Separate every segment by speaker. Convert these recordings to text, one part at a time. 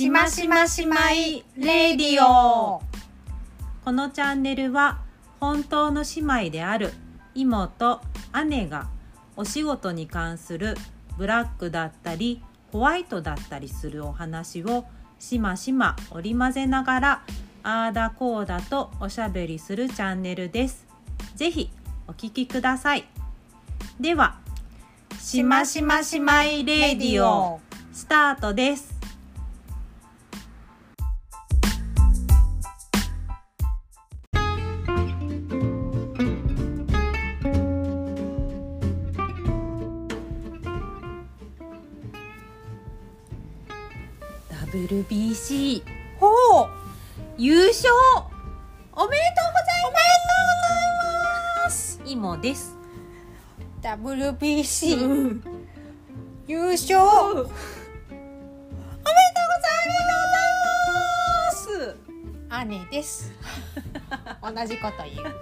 Speaker 1: しましましまいレディオ
Speaker 2: このチャンネルは本当の姉妹である妹姉がお仕事に関するブラックだったりホワイトだったりするお話をしましま織り交ぜながらあーだこーだとおしゃべりするチャンネルです。ぜひお聞きください。では、しましましまいレディオスタートです。WBC
Speaker 1: ほう。
Speaker 2: 優勝。おめでとうござい
Speaker 1: ます。
Speaker 2: ます。イモです。
Speaker 1: WBC、優勝。おめでとうございます。姉です。同じこと言う。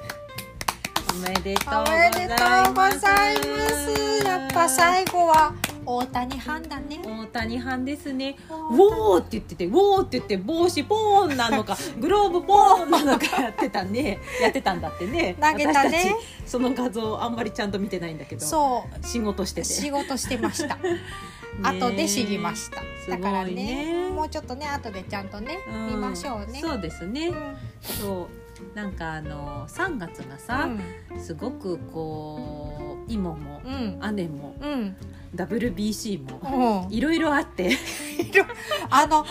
Speaker 2: おめでとう
Speaker 1: お
Speaker 2: ございます。
Speaker 1: めでとうございます。やっぱ最後は大谷藩だね
Speaker 2: 大谷藩ですね。ウ
Speaker 1: 大
Speaker 2: ォーって言ってて、ウォーって言って帽子ポーンなのか、グローブポーンなのかやってたね。やってたんだってね。
Speaker 1: 投げたね
Speaker 2: その画像あんまりちゃんと見てないんだけど。
Speaker 1: そう
Speaker 2: 仕事してて。
Speaker 1: 仕事してました 後で知りましただから
Speaker 2: ね
Speaker 1: ねもうちょっとね後でちゃんとね、
Speaker 2: うん
Speaker 1: 見ましょうね
Speaker 2: そうですね。
Speaker 1: うん
Speaker 2: そう。なんかあの3月がさ、すごくこう妹も
Speaker 1: うん。
Speaker 2: 姉も
Speaker 1: うん。
Speaker 2: WBC も
Speaker 1: うん。
Speaker 2: いろいろあって。
Speaker 1: あの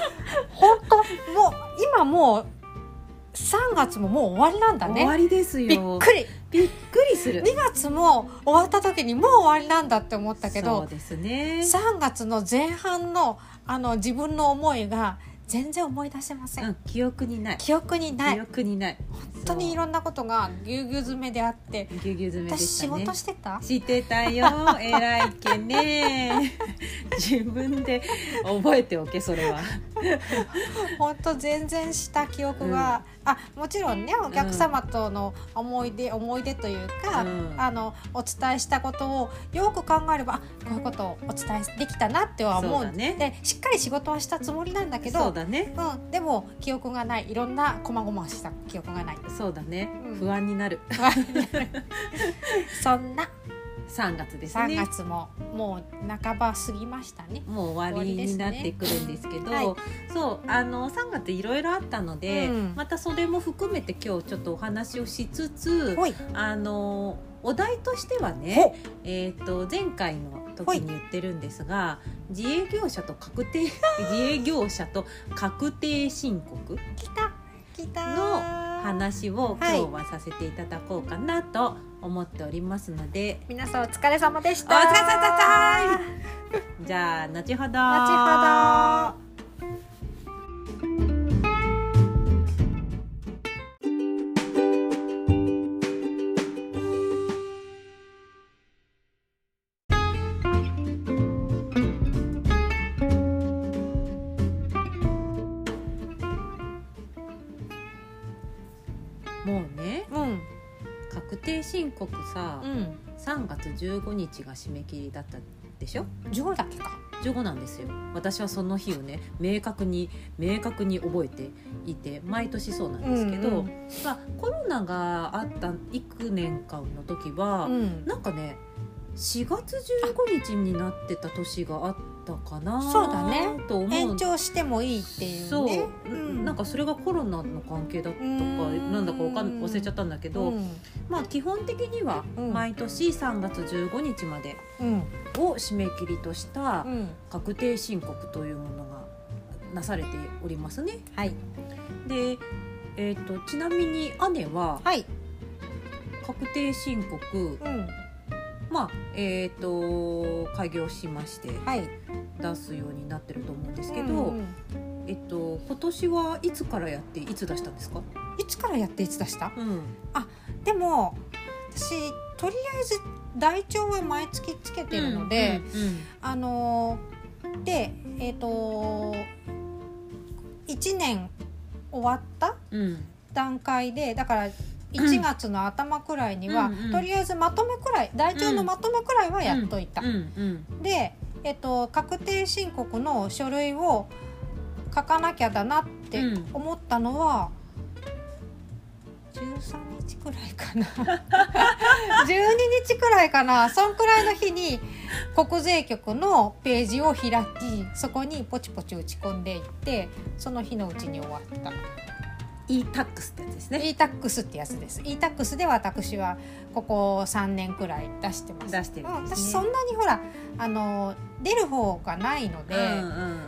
Speaker 1: 本当もう今もう3月ももう終わりなんだ
Speaker 2: 終わ
Speaker 1: ね
Speaker 2: りですよ。
Speaker 1: びっくり。
Speaker 2: びっくりする。
Speaker 1: 2月も終わった時にもう終わりなんだって思ったけ
Speaker 2: そ
Speaker 1: ど
Speaker 2: うですね。
Speaker 1: 3月の前半のあの自分の思いが全然思い出せません、
Speaker 2: うん、記憶にない。
Speaker 1: 記憶にない。
Speaker 2: 記憶にない。
Speaker 1: 本当にいろんなことがぎゅうぎゅう詰めであって
Speaker 2: ぎゅうぎゅう詰めで
Speaker 1: 私仕事してた？
Speaker 2: してたよ。偉いけね。自分で覚えておけそれは。
Speaker 1: 本当全然した記憶が、あもちろんねお客様との思い出、思い出というか、
Speaker 2: うん。
Speaker 1: あのお伝えしたことをよく考えればあこういうことをお伝えできたなっては思う。
Speaker 2: そうだね。
Speaker 1: でしっかり仕事はしたつもりなんだけど
Speaker 2: そうだね。
Speaker 1: うん、でも記憶がない。いろんな細々した記憶がない。
Speaker 2: そうだね、
Speaker 1: うん。
Speaker 2: 不安になる。
Speaker 1: そんな
Speaker 2: 3月です
Speaker 1: 3
Speaker 2: ね
Speaker 1: 月ももう半ば過ぎましたね。
Speaker 2: もう終わりになってくるんですけど
Speaker 1: はい
Speaker 2: そうあの3月いろいろあったので、
Speaker 1: うん。
Speaker 2: またそれも含めて今日ちょっとお話をしつつあのお題としては
Speaker 1: ほ
Speaker 2: ね、えー、と前回の時に言ってるんですが自営業者と確定自営業者と 確定申告
Speaker 1: 来た来た
Speaker 2: の話を今
Speaker 1: はい
Speaker 2: 日はさせていただこうかなと思っておりますので、
Speaker 1: 皆さんお疲れ様でした。
Speaker 2: お疲れ様じゃあ後ほど
Speaker 1: 後ほど。
Speaker 2: 月15日が締め切りだったでしょ？
Speaker 1: ジョーだけか。
Speaker 2: 15なんですよ私はその日をね明確に明確に覚えていて毎年そうなんですけど、
Speaker 1: うんうん
Speaker 2: まあ、コロナがあった幾年間の時は、
Speaker 1: うん。
Speaker 2: なんかね4月15日になってた年があったかな
Speaker 1: そうだね
Speaker 2: と思う
Speaker 1: 延長してもいいっていうね。
Speaker 2: そう、
Speaker 1: うん
Speaker 2: なんかそれがコロナの関係だったか
Speaker 1: うん
Speaker 2: なんだかわかん忘れちゃったんだけど、
Speaker 1: うん
Speaker 2: まあ基本的には
Speaker 1: うん
Speaker 2: 毎年3月15日まで
Speaker 1: うん
Speaker 2: を締め切りとした
Speaker 1: うん。
Speaker 2: 確定申告というものがなされておりますね。
Speaker 1: はい
Speaker 2: で、えー、とちなみに姉は
Speaker 1: はい。
Speaker 2: 確定申告、
Speaker 1: うん
Speaker 2: まあえっ、と開業しまして
Speaker 1: はい。
Speaker 2: 出すようになってると思うんですけど、
Speaker 1: うん
Speaker 2: えっと今年はいつからやっていつ出したんですか？
Speaker 1: いつからやっていつ出した？
Speaker 2: うん、
Speaker 1: でも私とりあえず台帳は毎月つけてるので、
Speaker 2: うん
Speaker 1: あのーでえっ、と1年終わった
Speaker 2: うんうん
Speaker 1: 段階でだから1月の頭くらいには、
Speaker 2: うんうん
Speaker 1: とりあえずまとめくらい台帳のまとめくらいはやっといた。
Speaker 2: うんうん
Speaker 1: で、えっと確定申告の書類を書かなきゃだなって
Speaker 2: うん。
Speaker 1: 思ったのは、13日くらいかな。12日くらいかな。そんくらいの日に国税局のページを開きそこにポチポチ打ち込んでいってその日のうちに終わった
Speaker 2: e-tax ってやつですね。
Speaker 1: E-tax ってやつです。E-tax で私はここ3年くらい出してます。
Speaker 2: 出してるね。
Speaker 1: 私そんなにほらあの出る方がないので、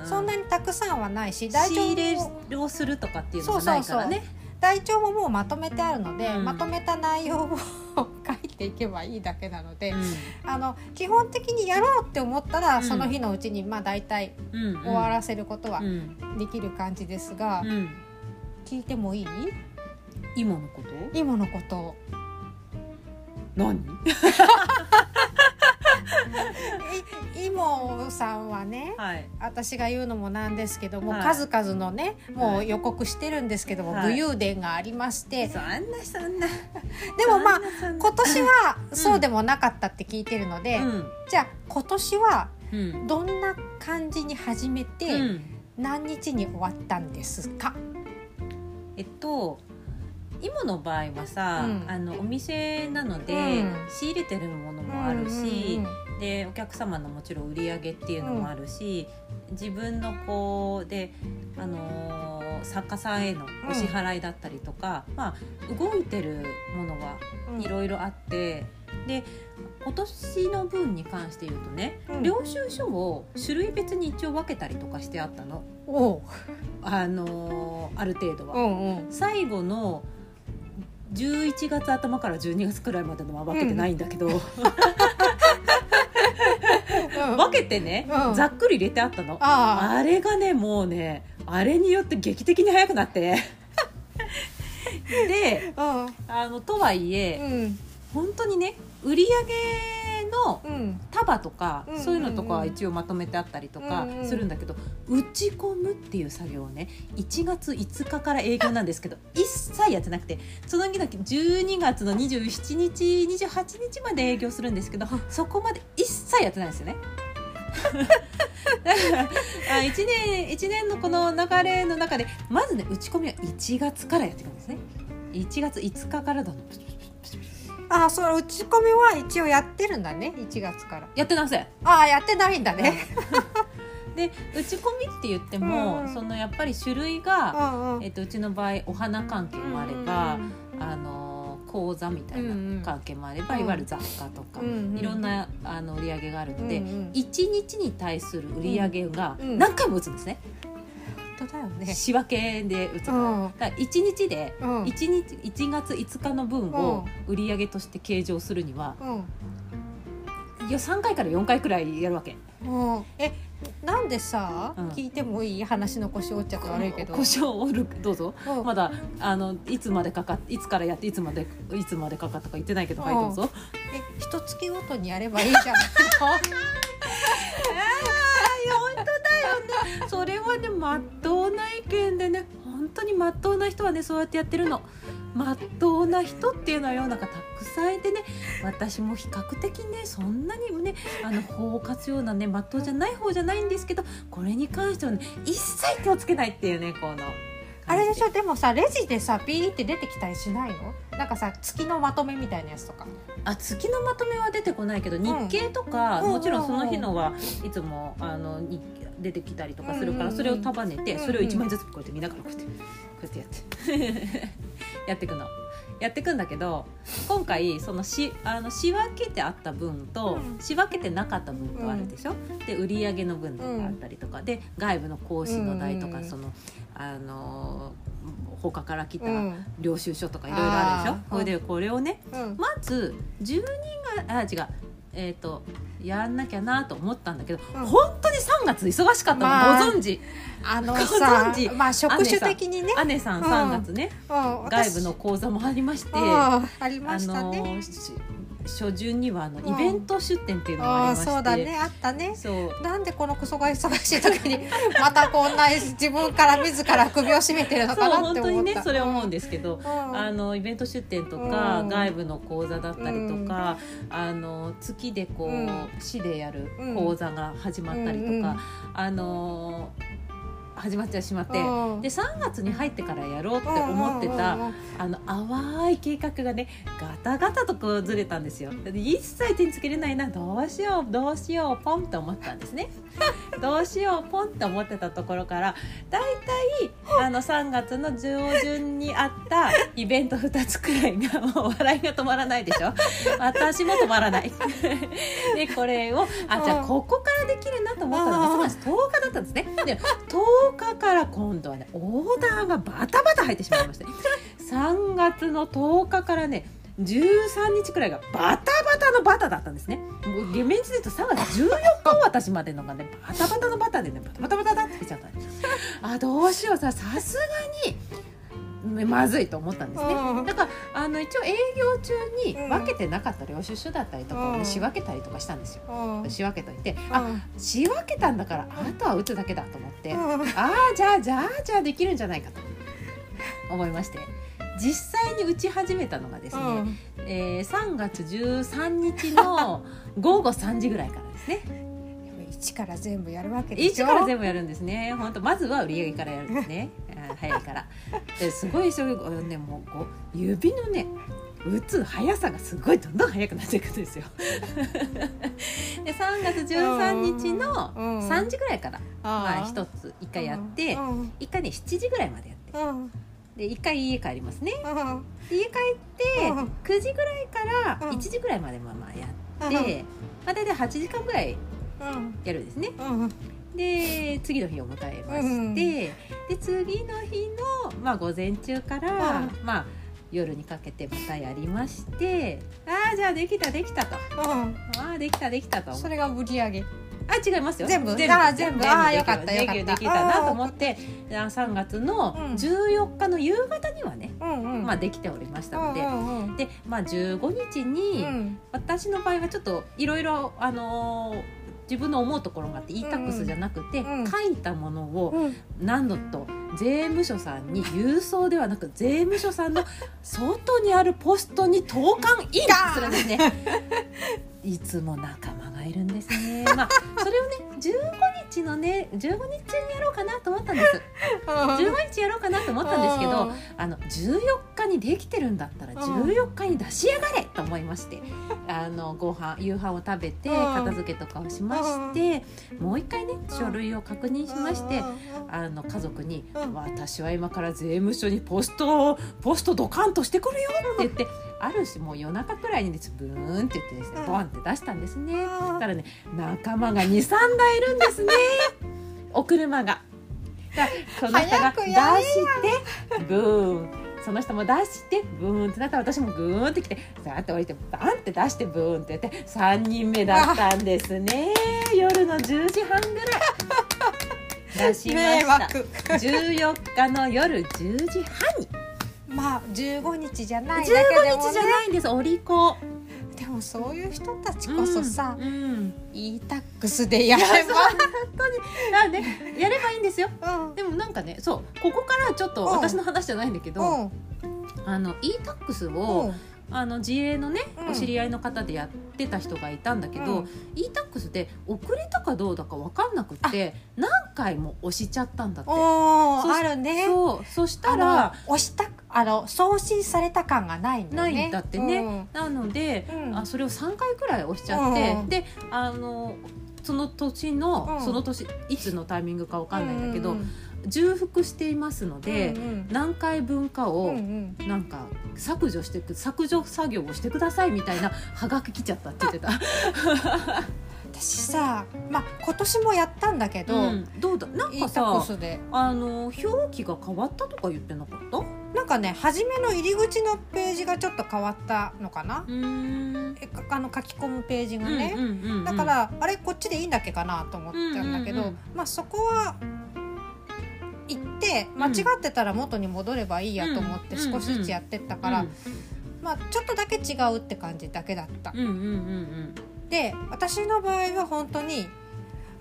Speaker 1: そんなにたくさんはないし台
Speaker 2: 仕
Speaker 1: 帳
Speaker 2: 入
Speaker 1: も
Speaker 2: れをするとかっていうのがないからね。
Speaker 1: 台帳ももう。まとめてあるので、
Speaker 2: うん。
Speaker 1: まとめた内容を書いていけばいいだけなので、
Speaker 2: うん。
Speaker 1: あの基本的にやろうって思ったら、
Speaker 2: うん。
Speaker 1: その日のうちにまあ大体終わらせることは
Speaker 2: うん。
Speaker 1: できる感じですが、
Speaker 2: うん
Speaker 1: 聞いてもいい？
Speaker 2: 今のこと？
Speaker 1: 今のこと。を
Speaker 2: 何？
Speaker 1: いイモさんはね
Speaker 2: はい。
Speaker 1: 私が言うのもなんですけども、
Speaker 2: はい。
Speaker 1: 数々のねも
Speaker 2: はい。
Speaker 1: う予告してるんですけども、
Speaker 2: はい。
Speaker 1: 武勇伝がありまして、
Speaker 2: そんなそんな。
Speaker 1: でもまあ今年はそうでもなかったって聞いてるので、
Speaker 2: うん。
Speaker 1: じゃあ今年は
Speaker 2: うん。
Speaker 1: どんな感じに始めて、
Speaker 2: うん。
Speaker 1: 何日に終わったんですか、
Speaker 2: えっと今の場合はさ、
Speaker 1: うん。
Speaker 2: あのお店なので、
Speaker 1: うん。
Speaker 2: 仕入れてるものもあるし、でお客様のもちろん売り上げっていうのもあるし、自分のこうで、あのー作家さんへのお支払いだったりとか、まあ、動いてるものは
Speaker 1: うん。
Speaker 2: いろいろあってで今年の分に関して言うとね、
Speaker 1: うん。
Speaker 2: 領収書を種類別に一応分けたりとかしてあったの、
Speaker 1: おう。
Speaker 2: あのーある程度は。
Speaker 1: うんうん。
Speaker 2: 最後の11月頭から12月くらいまでのは分けてないんだけど、分けてね、
Speaker 1: うん。
Speaker 2: ざっくり入れてあったの。
Speaker 1: あ
Speaker 2: あ。れがねもうねあれによって劇的に速くなって。で
Speaker 1: あ
Speaker 2: のとはいえ、
Speaker 1: うん。
Speaker 2: 本当にね売り上げの
Speaker 1: うん。
Speaker 2: 束とか、
Speaker 1: うんうんうん
Speaker 2: そういうのとかは一応まとめてあったりとか
Speaker 1: うんうん
Speaker 2: するんだけど、打ち込むっていう作業をね1月5日から営業なんですけど一切やってなくてその日だけ12月の27日28日まで営業するんですけどそこまで一切やってないんですよね。あ1年一年のこの流れの中でまずね打ち込みは1月からやっていくんですね。1月5日からだの
Speaker 1: あその打ち込みは一応やってるんだね1月から。
Speaker 2: やってません。
Speaker 1: ああやってないんだね。
Speaker 2: で打ち込みって言っても、
Speaker 1: うん。うん
Speaker 2: そのやっぱり種類
Speaker 1: う
Speaker 2: が、
Speaker 1: んうん。
Speaker 2: えっとうちの場合お花関係もあれば、あの講座みたい
Speaker 1: うんうん。
Speaker 2: な関係もあれば、
Speaker 1: うん。
Speaker 2: いわゆる雑貨とか、
Speaker 1: うんうん
Speaker 2: いろんなあの売り上げがあるので、
Speaker 1: うんうん。
Speaker 2: 1日に対する売り上げが
Speaker 1: うん
Speaker 2: 何回も打つんですね、
Speaker 1: 本当だよね。
Speaker 2: 仕分けで打つから,、
Speaker 1: うん。
Speaker 2: だから1日で
Speaker 1: うん。
Speaker 2: 1日1月5日の分を売り上げとして計上するには、
Speaker 1: うん。
Speaker 2: いや3回から4回くらいやるわけ。
Speaker 1: うん。えなんでさ、
Speaker 2: うん。
Speaker 1: 聞いてもいい話の腰折っちゃって悪いけど。
Speaker 2: 故障折るどうぞ。
Speaker 1: うん。
Speaker 2: まだあのいつまでかかっいつからやっていつまでいつまでかかったか言ってないけどはいどうぞ。
Speaker 1: え一月ごとにやればいいじゃない
Speaker 2: 本当だよね。それはねまっとうな意見でね本当にまっとうな人はねそうやってやってるの。まっとうな人っていうのは世の中たくさんいてね私も比較的ねそんなにねあの法を活用なねまっとうじゃない方じゃないんですけどこれに関してはね一切手をつけないっていうねこの
Speaker 1: あれでしょ？でもさレジでさピーって出てきたりしないの？なんかさ月のまとめみたいなやつとか。
Speaker 2: あ月のまとめは出てこないけど日経とか、
Speaker 1: うん。
Speaker 2: もちろんその日のはいつもあの日出てきたりとかするから、
Speaker 1: うん。
Speaker 2: それを束ねて、
Speaker 1: うん。
Speaker 2: それを1枚ずつこうやって見ながらこうやってこうやってやって。やっていくの。やっていくんだけど今回そのしあの仕分けてあった分と、
Speaker 1: うん。
Speaker 2: 仕分けてなかった分とあるでしょ、で売り上げの分とかあったりとか、で外部の講師の代とか、
Speaker 1: うん。
Speaker 2: そのあの他から来た
Speaker 1: うん。
Speaker 2: 領収書とかいろいろあるでしょ、
Speaker 1: あー。
Speaker 2: それでこれをね
Speaker 1: うん。
Speaker 2: まず12月あ違うえっ、とやんなきゃなと思ったんだけど、
Speaker 1: うん。
Speaker 2: 本当に3月忙しかったの、
Speaker 1: まあ
Speaker 2: ご存知？
Speaker 1: あの
Speaker 2: ご
Speaker 1: さ
Speaker 2: 存知？
Speaker 1: まあ職種的にね。
Speaker 2: 姉さん
Speaker 1: うん
Speaker 2: 3月ね、
Speaker 1: うん。
Speaker 2: 外部の講座もありまして
Speaker 1: ありま
Speaker 2: あ
Speaker 1: したね。
Speaker 2: のし初旬にはあの
Speaker 1: うん。
Speaker 2: イベント出店っていうのがありまして、
Speaker 1: そうだね。あったね。
Speaker 2: そう。
Speaker 1: なんでこのクソが忙しい時に またこんな自分から自ら首を絞めてるのかなっ
Speaker 2: 本当に
Speaker 1: て思った。
Speaker 2: ねそれ思うんですけど、
Speaker 1: うん。
Speaker 2: あのイベント出店とか、
Speaker 1: うん。
Speaker 2: 外部の講座だったりとか、あの月でこう、
Speaker 1: うん。
Speaker 2: 市でやる
Speaker 1: うん。
Speaker 2: 講座が始まったりとか、
Speaker 1: うんうん。
Speaker 2: あの始まっちゃしまって、
Speaker 1: うん。
Speaker 2: で3月に入ってからやろうって思ってた、あの淡い計画がねガタガタとこうずれたんですよ。で一切手につけれないなどうしようどうしようポンって思ったんですね。どうしようポンって思ってたところからだいたいあの3月の上旬にあったイベント2つくらいがもう笑いが止まらないでしょ。私も止まらない。でこれをあじゃあここからできるなと思ったのが3月10日だったんですね。で10日から今度はねオーダーがバタバタ入ってしまいまして。3月の10日からね13日くらいがバタバタのバタだったんですね。もう厳密に言うと3月14日私までのがねバタバタのバタでねバタバタバタバタってきちゃったんです。あどうしようささすがにまずいと思ったんですね、
Speaker 1: うん。
Speaker 2: だからあの一応営業中に
Speaker 1: うん。
Speaker 2: 分けてなかった領収書だったりとかをね、
Speaker 1: うん。
Speaker 2: 仕分けたりとかしたんですよ。
Speaker 1: うん。
Speaker 2: 仕分けといて、
Speaker 1: うん。
Speaker 2: あ仕分けたんだからあとは打つだけだと思って、
Speaker 1: うん。
Speaker 2: ああじゃあじゃあじゃあできるんじゃないかと思いまして。実際に打ち始めたのがですね、
Speaker 1: うん。
Speaker 2: えー3月13日の午後3時ぐらいからですね。
Speaker 1: 一から全部やるわけでし
Speaker 2: 一
Speaker 1: ょ
Speaker 2: から全部やるんですね。本当まずは売り上げからやるんですね早いから。ですごい急ぎねもうこう指のね打つ速さがすごいどんどん速くなっていくんですよ。で3月13日の
Speaker 1: うん
Speaker 2: 3時ぐらいから、まあ、
Speaker 1: 一
Speaker 2: 一つ一回やって
Speaker 1: うん
Speaker 2: 一回ね7時ぐらいまでやって。
Speaker 1: うん。
Speaker 2: で一回家帰りますね。
Speaker 1: うん。
Speaker 2: で家帰って
Speaker 1: うん。
Speaker 2: 9時ぐらいから
Speaker 1: うん。
Speaker 2: 1時ぐらいまでまあまあやって、まあ、大体8時間ぐらい
Speaker 1: うん。
Speaker 2: やるんですね。
Speaker 1: うん
Speaker 2: で次の日を迎えまして、
Speaker 1: うん
Speaker 2: で次の日の、まあ、午前中から、
Speaker 1: うん。
Speaker 2: まあ、夜にかけてまたやりましてああじゃあできたできたと。
Speaker 1: うん。
Speaker 2: ああできたできたと。
Speaker 1: それが売り上げ。
Speaker 2: あ違いますよ。
Speaker 1: 全部？
Speaker 2: 全部
Speaker 1: あー全部あよかった
Speaker 2: でき
Speaker 1: よかった。
Speaker 2: できたなと思ってあ3月の
Speaker 1: うん。
Speaker 2: 14日の夕方にはね、
Speaker 1: うんうん。
Speaker 2: まあ、できておりましたので、
Speaker 1: うんうん
Speaker 2: で、まあ、15日に、
Speaker 1: うん。
Speaker 2: 私の場合はちょっといろいろあのー自分の思うところがあって e-tax じゃなくて、
Speaker 1: うん
Speaker 2: 書いたものを
Speaker 1: うん
Speaker 2: 何度と税務署さんに郵送ではなく税務署さんの外にあるポストに投函インするんですね。いつも仲間がいるんですね。まあそれをね15日のね15日にやろうかなと思ったんです。15日やろうかなと思ったんですけど、あの14日にできてるんだったら
Speaker 1: うん。
Speaker 2: 14日に出しやがれと思いまして、あのご飯夕飯を食べて
Speaker 1: うん。
Speaker 2: 片付けとかをしまして、もう一回ね書類を確認しまして。あの家族に、
Speaker 1: うん。
Speaker 2: 私は今から税務署にポストをポストドカンとしてくるよって言ってある種もう夜中くらいにですブーンって言ってですね
Speaker 1: うん。
Speaker 2: ボンって出したんですね。
Speaker 1: うん
Speaker 2: たらね仲間が23台いるんですね。お車が。その人が出してブーン。その人も出してブーンってなったら私もグーンってきてさーって降りてバンって出してブーンってやって3人目だったんですね。夜の10時半ぐらい。出しま
Speaker 1: 迷
Speaker 2: した。
Speaker 1: 惑。
Speaker 2: 14日の夜10時半に。
Speaker 1: まあ15日じゃないだけで
Speaker 2: 15
Speaker 1: も
Speaker 2: 日じゃ
Speaker 1: ね
Speaker 2: ないんですお利口。
Speaker 1: でもそういう人たちこそさ
Speaker 2: うん、うん。
Speaker 1: e-tax でやれば。
Speaker 2: だからねやればいいんですよ。
Speaker 1: うん。
Speaker 2: でもなんかねそうここからちょっと
Speaker 1: うん。
Speaker 2: 私の話じゃないんだけど、
Speaker 1: うん。
Speaker 2: あの e-tax
Speaker 1: う
Speaker 2: を、
Speaker 1: ん。
Speaker 2: あの自営のね、
Speaker 1: うん。
Speaker 2: お知り合いの方でやってた人がいたんだけど、
Speaker 1: うん。
Speaker 2: E-tax で遅れたかどうだか分かんなくって何回も押しちゃったんだって。
Speaker 1: あるね。
Speaker 2: そう。そした
Speaker 1: あ
Speaker 2: ら
Speaker 1: の押したあの送信された感がないんだよね。
Speaker 2: ないんだってね。
Speaker 1: うん。
Speaker 2: なので、
Speaker 1: うん。
Speaker 2: あそれを3回くらい押しちゃって、
Speaker 1: うん
Speaker 2: であのその年の、
Speaker 1: うん。
Speaker 2: その年いつのタイミングか分かんないんだけど、
Speaker 1: うん
Speaker 2: 重複していますので、
Speaker 1: うん
Speaker 2: 何回分か
Speaker 1: うん
Speaker 2: を
Speaker 1: うんうん。
Speaker 2: なんか削除してく削除作業をしてくださいみたいなハガキ来ちゃったって言ってた。
Speaker 1: 私さまあ今年もやったんだけど、
Speaker 2: うん。どうだなんかさ
Speaker 1: で。
Speaker 2: あの表記が変わったとか言ってなかった？う
Speaker 1: なんかね初めの入り口のページがちょっと変わったのかな、あの書き込むページがね、
Speaker 2: うんうんうんうん。
Speaker 1: だからあれこっちでいいんだっけかなと思ったんだけど、
Speaker 2: うんうんうん。
Speaker 1: まあそこは行って間違ってたら元に戻ればいいやと思って
Speaker 2: うん
Speaker 1: 少しずつやってったから、まあちょっとだけ違うって感じだけだった。で私の場合は本当に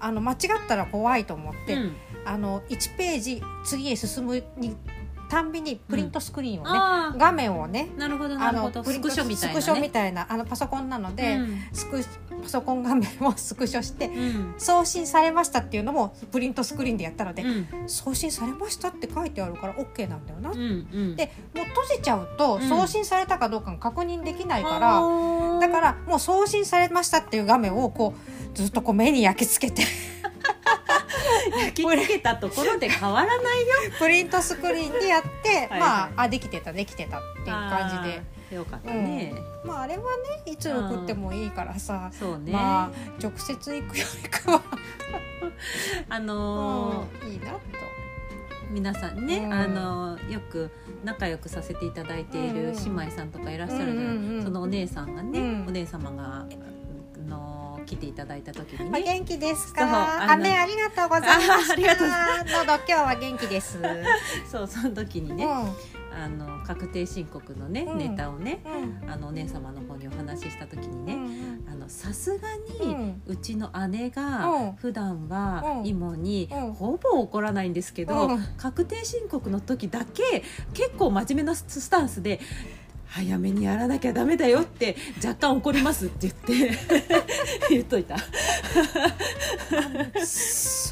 Speaker 1: あの間違ったら怖いと思って、
Speaker 2: うん。
Speaker 1: あの1ページ次へ進むにたんびにプリントスクリーンをね、
Speaker 2: あ
Speaker 1: 画面をね
Speaker 2: あなるほどな
Speaker 1: あ
Speaker 2: るほど。スクショみたいなね。
Speaker 1: スクショみたいなあのパソコンなので、
Speaker 2: うん。
Speaker 1: スクパソコン画面をスクショして
Speaker 2: うん。
Speaker 1: 送信されましたっていうのもプリントスクリーンでやったので、
Speaker 2: うん。
Speaker 1: 送信されましたって書いてあるから OK なんだよな、
Speaker 2: うんうん。
Speaker 1: でもう閉じちゃうと
Speaker 2: うん。
Speaker 1: 送信されたかどうかが確認できないから、だからもう送信されましたっていう画面をこうずっとこう目に焼き付けて
Speaker 2: 焼き付けたところで変わらないよ。
Speaker 1: プリントスクリーンでやって
Speaker 2: はい
Speaker 1: まああできてたできてたっていう感じで。
Speaker 2: よかったね、
Speaker 1: まああれはねいつ送ってもいいからさ、
Speaker 2: そうね、
Speaker 1: まあ直接行くよりかは、
Speaker 2: あのー
Speaker 1: うんいいなと。
Speaker 2: 皆さんね、
Speaker 1: うん。
Speaker 2: あのよく仲良くさせていただいている姉妹さんとかいらっしゃるじゃない、
Speaker 1: うんうんうん。
Speaker 2: そのお姉さんがね、
Speaker 1: うん。
Speaker 2: お姉様があの来ていただいた時に
Speaker 1: お
Speaker 2: ね
Speaker 1: 元気です
Speaker 2: そうあ
Speaker 1: か。
Speaker 2: の
Speaker 1: 雨ありがとうございました。
Speaker 2: あありがとうご
Speaker 1: どうぞ今日は元気です。う ん
Speaker 2: そうその時にね、あの確定申告のね、
Speaker 1: うん。
Speaker 2: ネタをね
Speaker 1: うん。
Speaker 2: あのお姉様の方にお話しした時に
Speaker 1: う
Speaker 2: ね、
Speaker 1: ん
Speaker 2: あのさすがに、
Speaker 1: う
Speaker 2: ちの姉
Speaker 1: うん。
Speaker 2: が普段は
Speaker 1: うん。
Speaker 2: イモに
Speaker 1: うん。
Speaker 2: ほぼ怒らないんですけど、
Speaker 1: うん。
Speaker 2: 確定申告の時だけ結構真面目なスタンスで早めにやらなきゃダメだよって若干怒りますって言って 言っといた。
Speaker 1: そ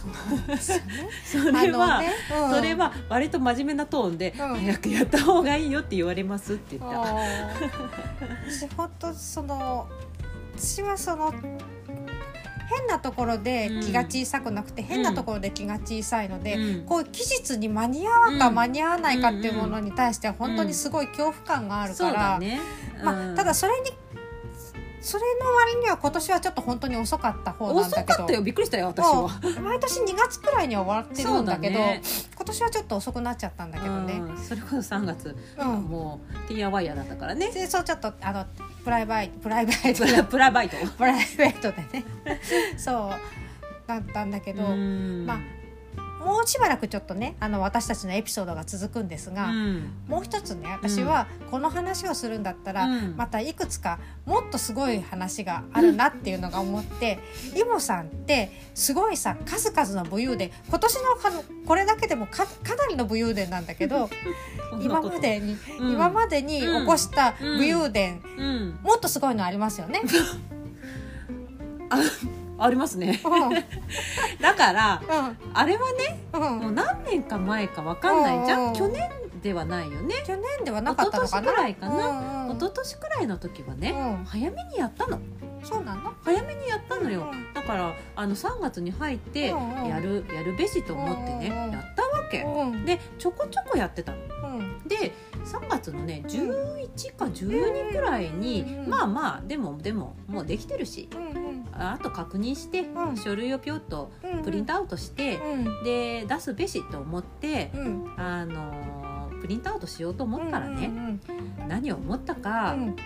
Speaker 1: うですよね。
Speaker 2: それは、
Speaker 1: ねうん。
Speaker 2: それは割と真面目なトーンで、
Speaker 1: うん。
Speaker 2: 早くやった方がいいよって言われますって言った、
Speaker 1: 私本当その私はその変なところで気が小さくなくて、変なところで気が小さいので、
Speaker 2: うん。
Speaker 1: こういう期日に間に合わうか
Speaker 2: うん。
Speaker 1: 間に合わないかっていうものに対しては本当にすごい恐怖感があるから、まあ、
Speaker 2: うん。
Speaker 1: ただそれにそれの割には今年はちょっと本当に遅かった方なん
Speaker 2: 遅
Speaker 1: だけど。
Speaker 2: かったよ。びっくりしたよ私は
Speaker 1: うん。毎年2月くらいには終わってるんだけど
Speaker 2: ね。
Speaker 1: 今年はちょっと遅くなっちゃったんだけどね。
Speaker 2: うん。それこそ3月、
Speaker 1: うん。
Speaker 2: もうティアワイヤーだったからね。
Speaker 1: でそうちょっとあのプライバイプライベート。
Speaker 2: プラプラバイト。
Speaker 1: プライベー トでね。そうだったんだけど、
Speaker 2: うん。
Speaker 1: まあもうしばらくちょっとねあの私たちのエピソードが続くんですが、
Speaker 2: うん。
Speaker 1: もう一つね私はこの話をするんだったら、
Speaker 2: うん。
Speaker 1: またいくつかもっとすごい話があるなっていうのが思って、イモさんってすごいさ数々の武勇伝今年のかこれだけでもかかなりの武勇伝なんだけど 今までに、
Speaker 2: うん。
Speaker 1: 今までに起こした
Speaker 2: うん。
Speaker 1: 武勇伝、
Speaker 2: うん。
Speaker 1: もっとすごいのありますよね。
Speaker 2: ありますね。だから
Speaker 1: うん。
Speaker 2: あれはね
Speaker 1: うん。
Speaker 2: もう何年か前かわかんない。じゃ
Speaker 1: うんうん。
Speaker 2: ん去年ではないよね。
Speaker 1: 去年ではなかったのかな。
Speaker 2: 一昨年くらいかな。
Speaker 1: うんうん。
Speaker 2: 一昨年くらいの時はね
Speaker 1: うん。
Speaker 2: 早めにやったの。
Speaker 1: そうなの？
Speaker 2: 早めにやったのよ。
Speaker 1: うん
Speaker 2: だからあの3月に入ってやるやるべしと思ってねやったわけ。
Speaker 1: うん。
Speaker 2: でちょこちょこやってたの。
Speaker 1: うん。
Speaker 2: で3月のね11か12くらいに、
Speaker 1: うん
Speaker 2: まあまあでもでももうできてるし。
Speaker 1: うんうん
Speaker 2: ああと確認して、
Speaker 1: ん。
Speaker 2: 書類をぴょっと
Speaker 1: うん
Speaker 2: プリントアウトして、
Speaker 1: うん。
Speaker 2: で出すべしと思って、
Speaker 1: うん。
Speaker 2: あのープリントアウトしようと思ったらね、
Speaker 1: うん
Speaker 2: 何を思った
Speaker 1: う
Speaker 2: か、
Speaker 1: ん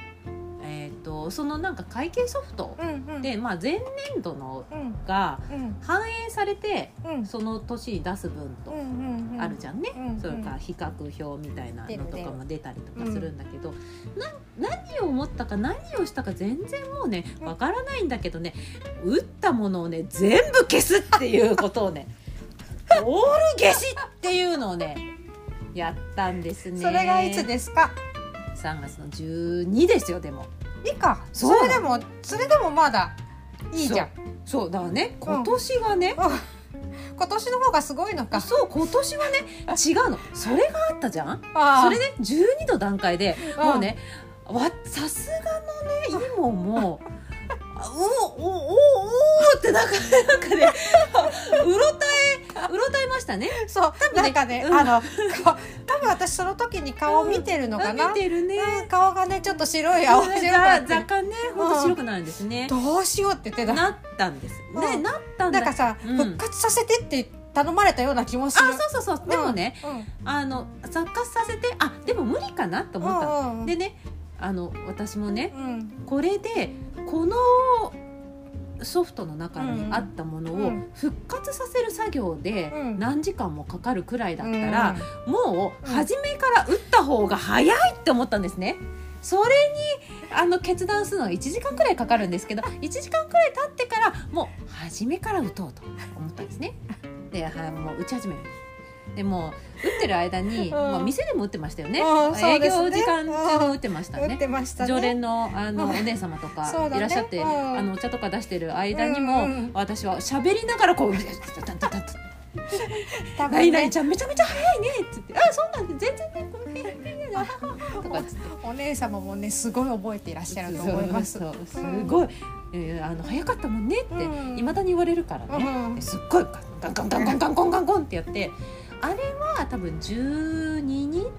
Speaker 2: えー、とそのなんか会計ソフト
Speaker 1: うんうん。
Speaker 2: で、まあ、前年度の
Speaker 1: うん。
Speaker 2: が
Speaker 1: うん。
Speaker 2: 反映されて
Speaker 1: うん。
Speaker 2: その年に出す分と
Speaker 1: うんうんうん。
Speaker 2: あるじゃんね、
Speaker 1: うん
Speaker 2: それから比較表みたいなのとかも出たりとかするんだけど、な何を思ったか何をしたか全然もうね
Speaker 1: うん。
Speaker 2: わからないんだけどね打ったものをね全部消すっていうことをね オール消しっていうのをねやったんですね。
Speaker 1: それがいつですか
Speaker 2: ？3月の12ですよでも
Speaker 1: いいか。
Speaker 2: そ
Speaker 1: れでもそれでもまだいいじゃん。
Speaker 2: そう。だね今年はね、
Speaker 1: 今年の方がすごいのか。
Speaker 2: そう今年はね違うの。それがあったじゃん？それで12の段階で
Speaker 1: うん。
Speaker 2: もうねわさすがのねイモもあ うおおおおってなんかなんかね うろしたね。
Speaker 1: そう。
Speaker 2: 分ね
Speaker 1: なんかね
Speaker 2: うん。
Speaker 1: あの顔多分私その時に顔見てるのかな。
Speaker 2: 見てるね。
Speaker 1: うん顔がねちょっと白い青白くなって
Speaker 2: 若干ねほんと白くなるんですね。
Speaker 1: どうしようって言ってた。
Speaker 2: なったんですね。
Speaker 1: うん。
Speaker 2: なったんだ。
Speaker 1: なんかさ、
Speaker 2: うん。
Speaker 1: 復活させてって頼まれたような気もする。
Speaker 2: あそうそうそう。でもね
Speaker 1: うん。
Speaker 2: あの復活させてあでも無理かなと思った。でねあの私もね
Speaker 1: うん。
Speaker 2: これでこのソフトの中にあったものを
Speaker 1: うん
Speaker 2: 復活させる作業で
Speaker 1: うん
Speaker 2: 何時間もかかるくらいだった
Speaker 1: うん
Speaker 2: ら、もう
Speaker 1: うん
Speaker 2: 初めから打った方が早いって思ったんですね。それにあの決断するのは1時間くらいかかるんですけど1時間くらい経ってからもう初めから打とうと思ったんですね。ではもう打ち始めるでも打ってる間に、
Speaker 1: うん。
Speaker 2: まあ、店でも打ってましたよね、営業時間中も打ってましたね。常連のあの
Speaker 1: うん
Speaker 2: お姉様とかいらっしゃって、
Speaker 1: うん。
Speaker 2: あのお茶とか出してる間にも、私は喋りながらこう「タンタンタンタン
Speaker 1: 多分
Speaker 2: 何々
Speaker 1: ね
Speaker 2: ちゃんめちゃめちゃ早いね」っつって「あそうなんで全然ねこうへへへあはは」とか。
Speaker 1: お姉様もねすごい覚えていらっしゃると思います。
Speaker 2: すごい、えーあの早かったもんねって
Speaker 1: うん。
Speaker 2: いまだに言われるからね、すっごいガンガンガンガンガンガンガンガンってやってあれは多分12日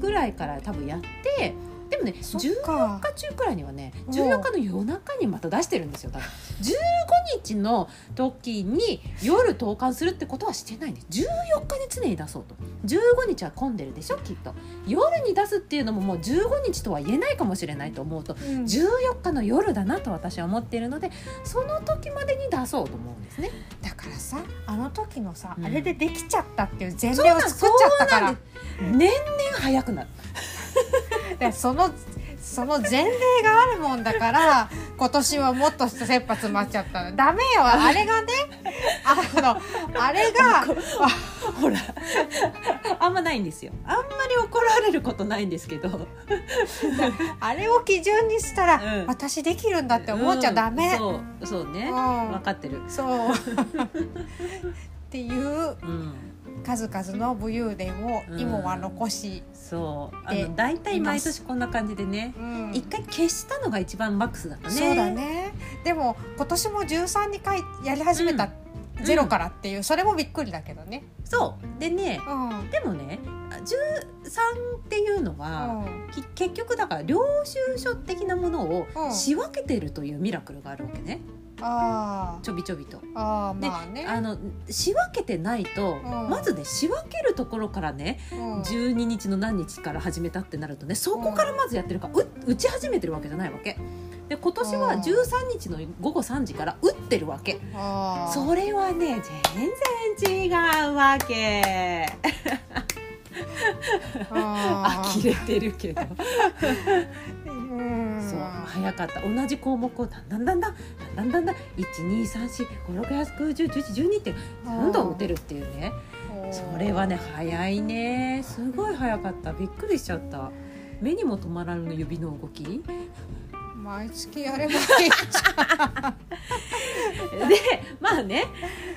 Speaker 2: ぐらいから多分やってでもね
Speaker 1: そっ
Speaker 2: 14
Speaker 1: か
Speaker 2: 日中くらいにはね
Speaker 1: うん。
Speaker 2: 14日の夜中にまた出してるんですよ多分。15日の時に夜投函するってことはしてないんです。14日に常に出そうと。15日は混んでるでしょきっと。夜に出すっていうのももう15日とは言えないかもしれないと思うと
Speaker 1: うん。
Speaker 2: 14日の夜だなと私は思っているのでその時までに出そうと思うんですね。
Speaker 1: だからさあの時のさ、
Speaker 2: うん。
Speaker 1: あれでできちゃったっていう前例を作っちゃったから。
Speaker 2: 年々早くなる。
Speaker 1: でそのその前例があるもんだから今年はもっと切羽詰まっちゃったのダメよあれがねあのあれが
Speaker 2: ほらあんまないんですよ。あんまり怒られることないんですけど。
Speaker 1: あれを基準にしたら、
Speaker 2: うん
Speaker 1: 私できるんだって思っちゃダメ、
Speaker 2: うんそうそうね。
Speaker 1: うん
Speaker 2: 分かってる。
Speaker 1: そう っていう
Speaker 2: うん。
Speaker 1: 数々の武勇伝を
Speaker 2: うん
Speaker 1: 今は残し、
Speaker 2: そう。あ
Speaker 1: で
Speaker 2: の大体毎年こんな感じでね。
Speaker 1: うん
Speaker 2: 一回消したのが一番マックスだったね。
Speaker 1: そうだ。ねでも今年も13に回やり始めた、
Speaker 2: うん
Speaker 1: ゼロからっていうそれもびっくりだけどね。
Speaker 2: そう。でね。
Speaker 1: うん
Speaker 2: でもね、13っていうのは。き結局だから領収書的なものを
Speaker 1: うん
Speaker 2: 仕分けてるというミラクルがあるわけね、
Speaker 1: あ
Speaker 2: ちょびちょびと。
Speaker 1: ーあまあね。
Speaker 2: あの仕分けてないと、
Speaker 1: うん
Speaker 2: まずね仕分けるところからね、
Speaker 1: うん
Speaker 2: 12日の何日から始めたってなるとねそこからまずやってるから、う打ち始めてるわけじゃないわけ。で今年は
Speaker 1: うん
Speaker 2: 13日の午後3時から打ってるわけ。
Speaker 1: あー
Speaker 2: それはね全然違うわけ。
Speaker 1: あー
Speaker 2: 呆れてるけど。
Speaker 1: うん。
Speaker 2: そう早かった。同じ項目をだんだんだんだんだんだんだん123456789101112ってどんどん打てるっていうね。それはね早いね。すごい早かった。びっくりしちゃった。目にも止まらぬ指の動き。で
Speaker 1: 毎月やればいいじ
Speaker 2: まあね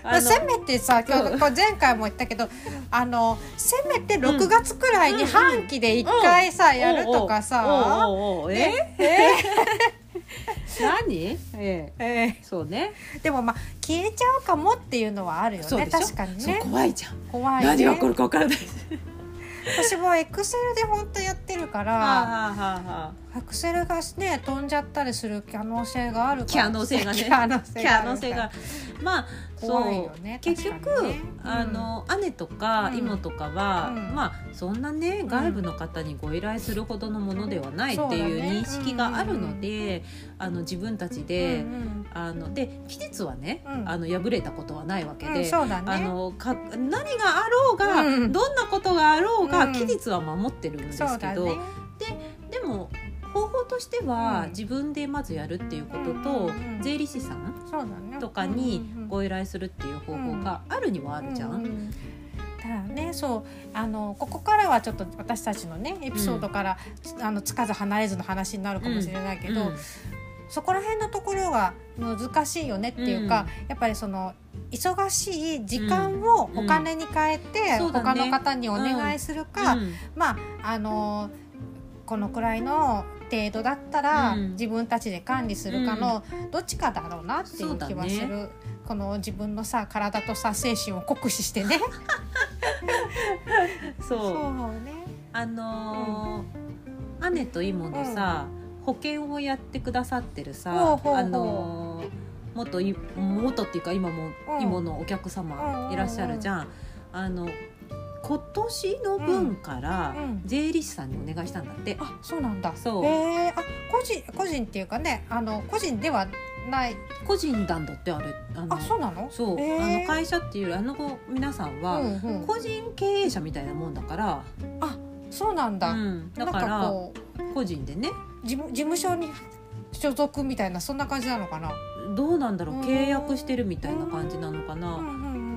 Speaker 1: ゃん
Speaker 2: あの
Speaker 1: せめてさ今日こう前回も言ったけどあのせめて6月くらいに半期で1回さ、やるとかさ、
Speaker 2: おうおうおうえ？何？ええ。
Speaker 1: え
Speaker 2: そうね。
Speaker 1: ーでもまあ消えちゃうかもっていうのはあるよね確かにね。
Speaker 2: 怖いじゃん。
Speaker 1: 怖いね。
Speaker 2: 何が起こるか分からない
Speaker 1: 私もエクセルで本当やってるからエクセルがね飛んじゃったりする可能性があるから。
Speaker 2: 可能性がね。
Speaker 1: 可能性が。
Speaker 2: まあ
Speaker 1: 怖いよ
Speaker 2: そう、
Speaker 1: ね
Speaker 2: 結局、
Speaker 1: ねうん
Speaker 2: あの姉とか
Speaker 1: うん。
Speaker 2: 妹とかは、
Speaker 1: うん。
Speaker 2: まあそんなね外部の方にご依頼するほどのものではないっていう認識があるので、あの自分たちで、
Speaker 1: うん
Speaker 2: あので期日はね、
Speaker 1: うん。
Speaker 2: あの破れたことはないわけ
Speaker 1: うん
Speaker 2: で。
Speaker 1: ね。
Speaker 2: あのか何があろうが、
Speaker 1: うん。
Speaker 2: どんなことがあろうが、
Speaker 1: うん。
Speaker 2: 期日は守ってるんですけど、
Speaker 1: そうだね。
Speaker 2: でも方法としては、
Speaker 1: うん。
Speaker 2: 自分でまずやるっていうことと、
Speaker 1: うん
Speaker 2: 税理士さんとかに
Speaker 1: うんうんうん
Speaker 2: ご依頼するっていう方法があるにはあるじゃん。
Speaker 1: ううただね。そう。あのここからはちょっと私たちのねエピソードから、あのつかず離れずの話になるかもしれないけど、
Speaker 2: うん
Speaker 1: そこら辺のところが難しいよねっていうか、やっぱりその忙しい時間をお金に変えて、
Speaker 2: う
Speaker 1: 他の方にお願いするか、
Speaker 2: うん。
Speaker 1: まああのこのくらいの程度だったら、
Speaker 2: うん。
Speaker 1: 自分たちで管理するかの、どっちかだろうなっていう気はする、この自分のさ体とさ精神を酷使してね。
Speaker 2: そう。
Speaker 1: そうね。
Speaker 2: あのー姉と妹のさ、保険をやってくださってるさ、あのー元い元っていうか今も
Speaker 1: うん。
Speaker 2: 芋のお客様いらっしゃるじゃん。あの今年の分から
Speaker 1: うん
Speaker 2: 税理士さんにお願いしたんだって。
Speaker 1: あそうなんだ。
Speaker 2: そう。
Speaker 1: へえあ個人個人っていうかねあの個人ではない。
Speaker 2: 個人なんだってあれ。あの
Speaker 1: あそうなの？
Speaker 2: そう、
Speaker 1: へー。
Speaker 2: あの会社っていうあの子皆さんは、
Speaker 1: うんうん、
Speaker 2: 個人経営者みたいなもんだから、
Speaker 1: そうなんだ、
Speaker 2: うん、だか
Speaker 1: なんからこう
Speaker 2: 個人でね。
Speaker 1: 事務事務所に所属みたいなそんな感じなのかな、
Speaker 2: どうなんだろう。
Speaker 1: うん。
Speaker 2: 契約してるみたいな感じなのかな。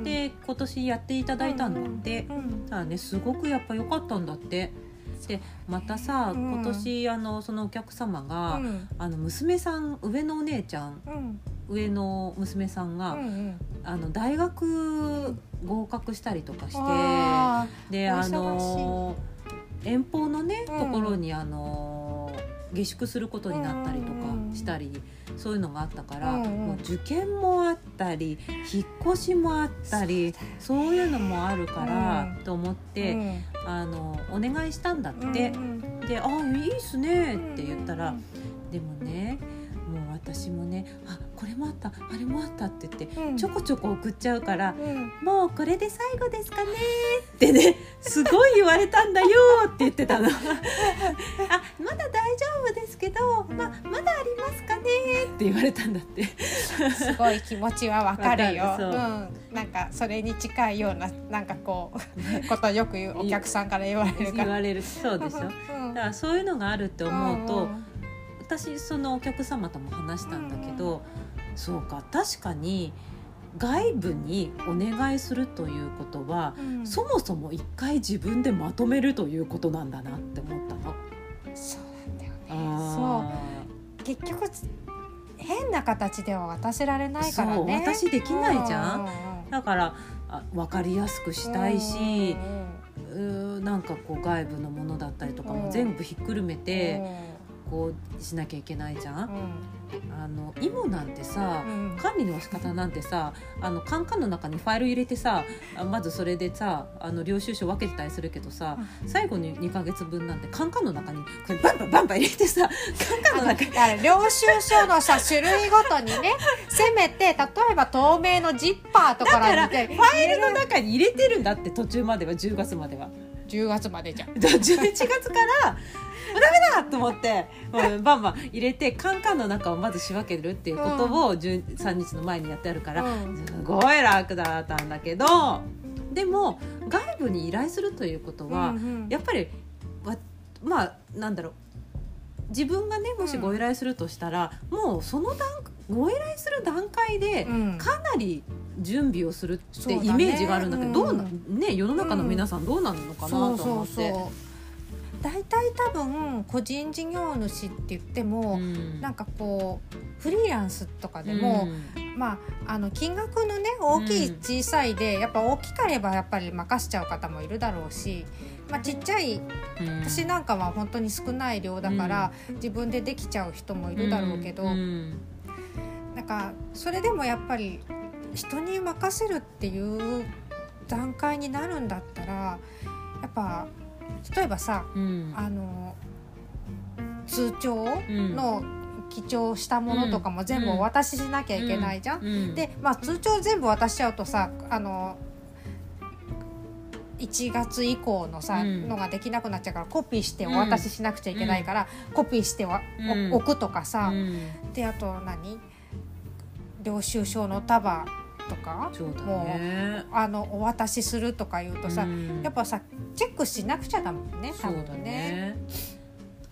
Speaker 2: でで今年やっていただいたんだって、
Speaker 1: うん。
Speaker 2: ただねすごくやっぱ良かったんだって。でまたさ、
Speaker 1: うん。
Speaker 2: 今年あのそのお客様が、
Speaker 1: うん。
Speaker 2: あの娘さん上のお姉ちゃん
Speaker 1: うん。
Speaker 2: 上の娘さんが、あの大学合格したりとかして
Speaker 1: あ
Speaker 2: であの遠方のね
Speaker 1: うん。
Speaker 2: ところにあの下宿することになったりとか
Speaker 1: うん。
Speaker 2: したりそういうのがあったから、
Speaker 1: うんうん。
Speaker 2: もう受験もあったり引っ越しもあったりそういうのもあるから、
Speaker 1: うん。
Speaker 2: と思っ
Speaker 1: ー
Speaker 2: て、
Speaker 1: うん。
Speaker 2: あのお願いしたんだって。
Speaker 1: うん。
Speaker 2: で「あいいっすね」って言ったら、
Speaker 1: うん。
Speaker 2: でもねもう私もね「あこれもあったあれもあった」って言って
Speaker 1: うん
Speaker 2: ちょこちょこ送っちゃうから
Speaker 1: うん「
Speaker 2: もうこれで最後ですかね」ってね すごい言われたんだよって言ってたの。あまだ大丈夫ですけど、まあ、まだありますかねって言われたんだって。
Speaker 1: すごい気持ちはわかるよ。
Speaker 2: わかるそう
Speaker 1: うん、なんかそれに近いようななんかこう ことよく言うお客さんから言われるから。
Speaker 2: 言われるそうでしょ。だ
Speaker 1: うん
Speaker 2: からそういうのがあるって思うと、
Speaker 1: ん
Speaker 2: 私そのお客様とも話したんだけど、そうか。確かに外部にお願いするということは、
Speaker 1: うん。
Speaker 2: そもそも一回自分でまとめるということなんだなって思ったの。
Speaker 1: そうなんだよね。
Speaker 2: あ
Speaker 1: 結局変な形では渡せられないからね。
Speaker 2: そう私できないじゃん。
Speaker 1: うう
Speaker 2: ーだからあ分かりやすくしたいし、うーなんかこう外部のものだったりとか
Speaker 1: うん。
Speaker 2: も全部ひっくるめ
Speaker 1: うん。
Speaker 2: てこうしなきゃいけないじゃ。
Speaker 1: うん。ん
Speaker 2: あの芋なんてさ、
Speaker 1: うん。
Speaker 2: 管理の仕方なんてさあのカンカンの中にファイル入れてさあまずそれでさあの領収書分けてたりするけどさ、最後に2か月分なんてカンカンの中にこれバンバンバンバン入れてさカンカンの中に。
Speaker 1: 領収書のさ 種類ごとにねせめて例えば透明のジッパーとか
Speaker 2: だから
Speaker 1: に
Speaker 2: ファイルの中に入れてるんだって途中までは10月までは。
Speaker 1: 10月までじゃん。
Speaker 2: だから11月からもうダメだと思ってもうバンバン入れてカンカンの中をまず仕分けるっていうことを13日の前にやってあるから、
Speaker 1: うん。
Speaker 2: すごい楽だったんだけどでも外部に依頼するということは、やっぱりわまあなんだろう。自分がねもしご依頼するとしたら、もうその段ご依頼する段階で
Speaker 1: うん。
Speaker 2: かなり準備をするってイメージがあるんだけどどうな
Speaker 1: う
Speaker 2: ね世の中の皆さんどうなるのかなと
Speaker 1: そう
Speaker 2: 思って。
Speaker 1: 大体多分個人事業主って言っても、
Speaker 2: うん。
Speaker 1: なんかこうフリーランスとかでも、まああの金額のね大きい
Speaker 2: うん
Speaker 1: 小さいで、やっぱ大きければやっぱり任しちゃう方もいるだろうし、まあ、ちっちゃい
Speaker 2: うん。
Speaker 1: 私なんかは本当に少ない量だから、自分でできちゃう人もいるだろうけど、
Speaker 2: うん。
Speaker 1: なんかそれでもやっぱり人に任せるっていう段階になるんだったらやっぱ例えばさ
Speaker 2: うん。
Speaker 1: あの通帳
Speaker 2: うん。
Speaker 1: の記帳したものとかも全部お渡ししなきゃいけないじゃん。
Speaker 2: うん。
Speaker 1: で、まあ、通帳全部渡しちゃうとさあの1月以降のさ、
Speaker 2: うん。
Speaker 1: のができなくなっちゃうからコピーしてお渡ししなくちゃいけないから、コピーしては、置くとかさ、
Speaker 2: うん。
Speaker 1: であと何？領収書の束とか
Speaker 2: そうだ
Speaker 1: もう
Speaker 2: ね
Speaker 1: あのお渡しするとか言うとさ、
Speaker 2: うん。
Speaker 1: やっぱさチェックしなくちゃだもんね多
Speaker 2: そうだ
Speaker 1: 分ね。
Speaker 2: ね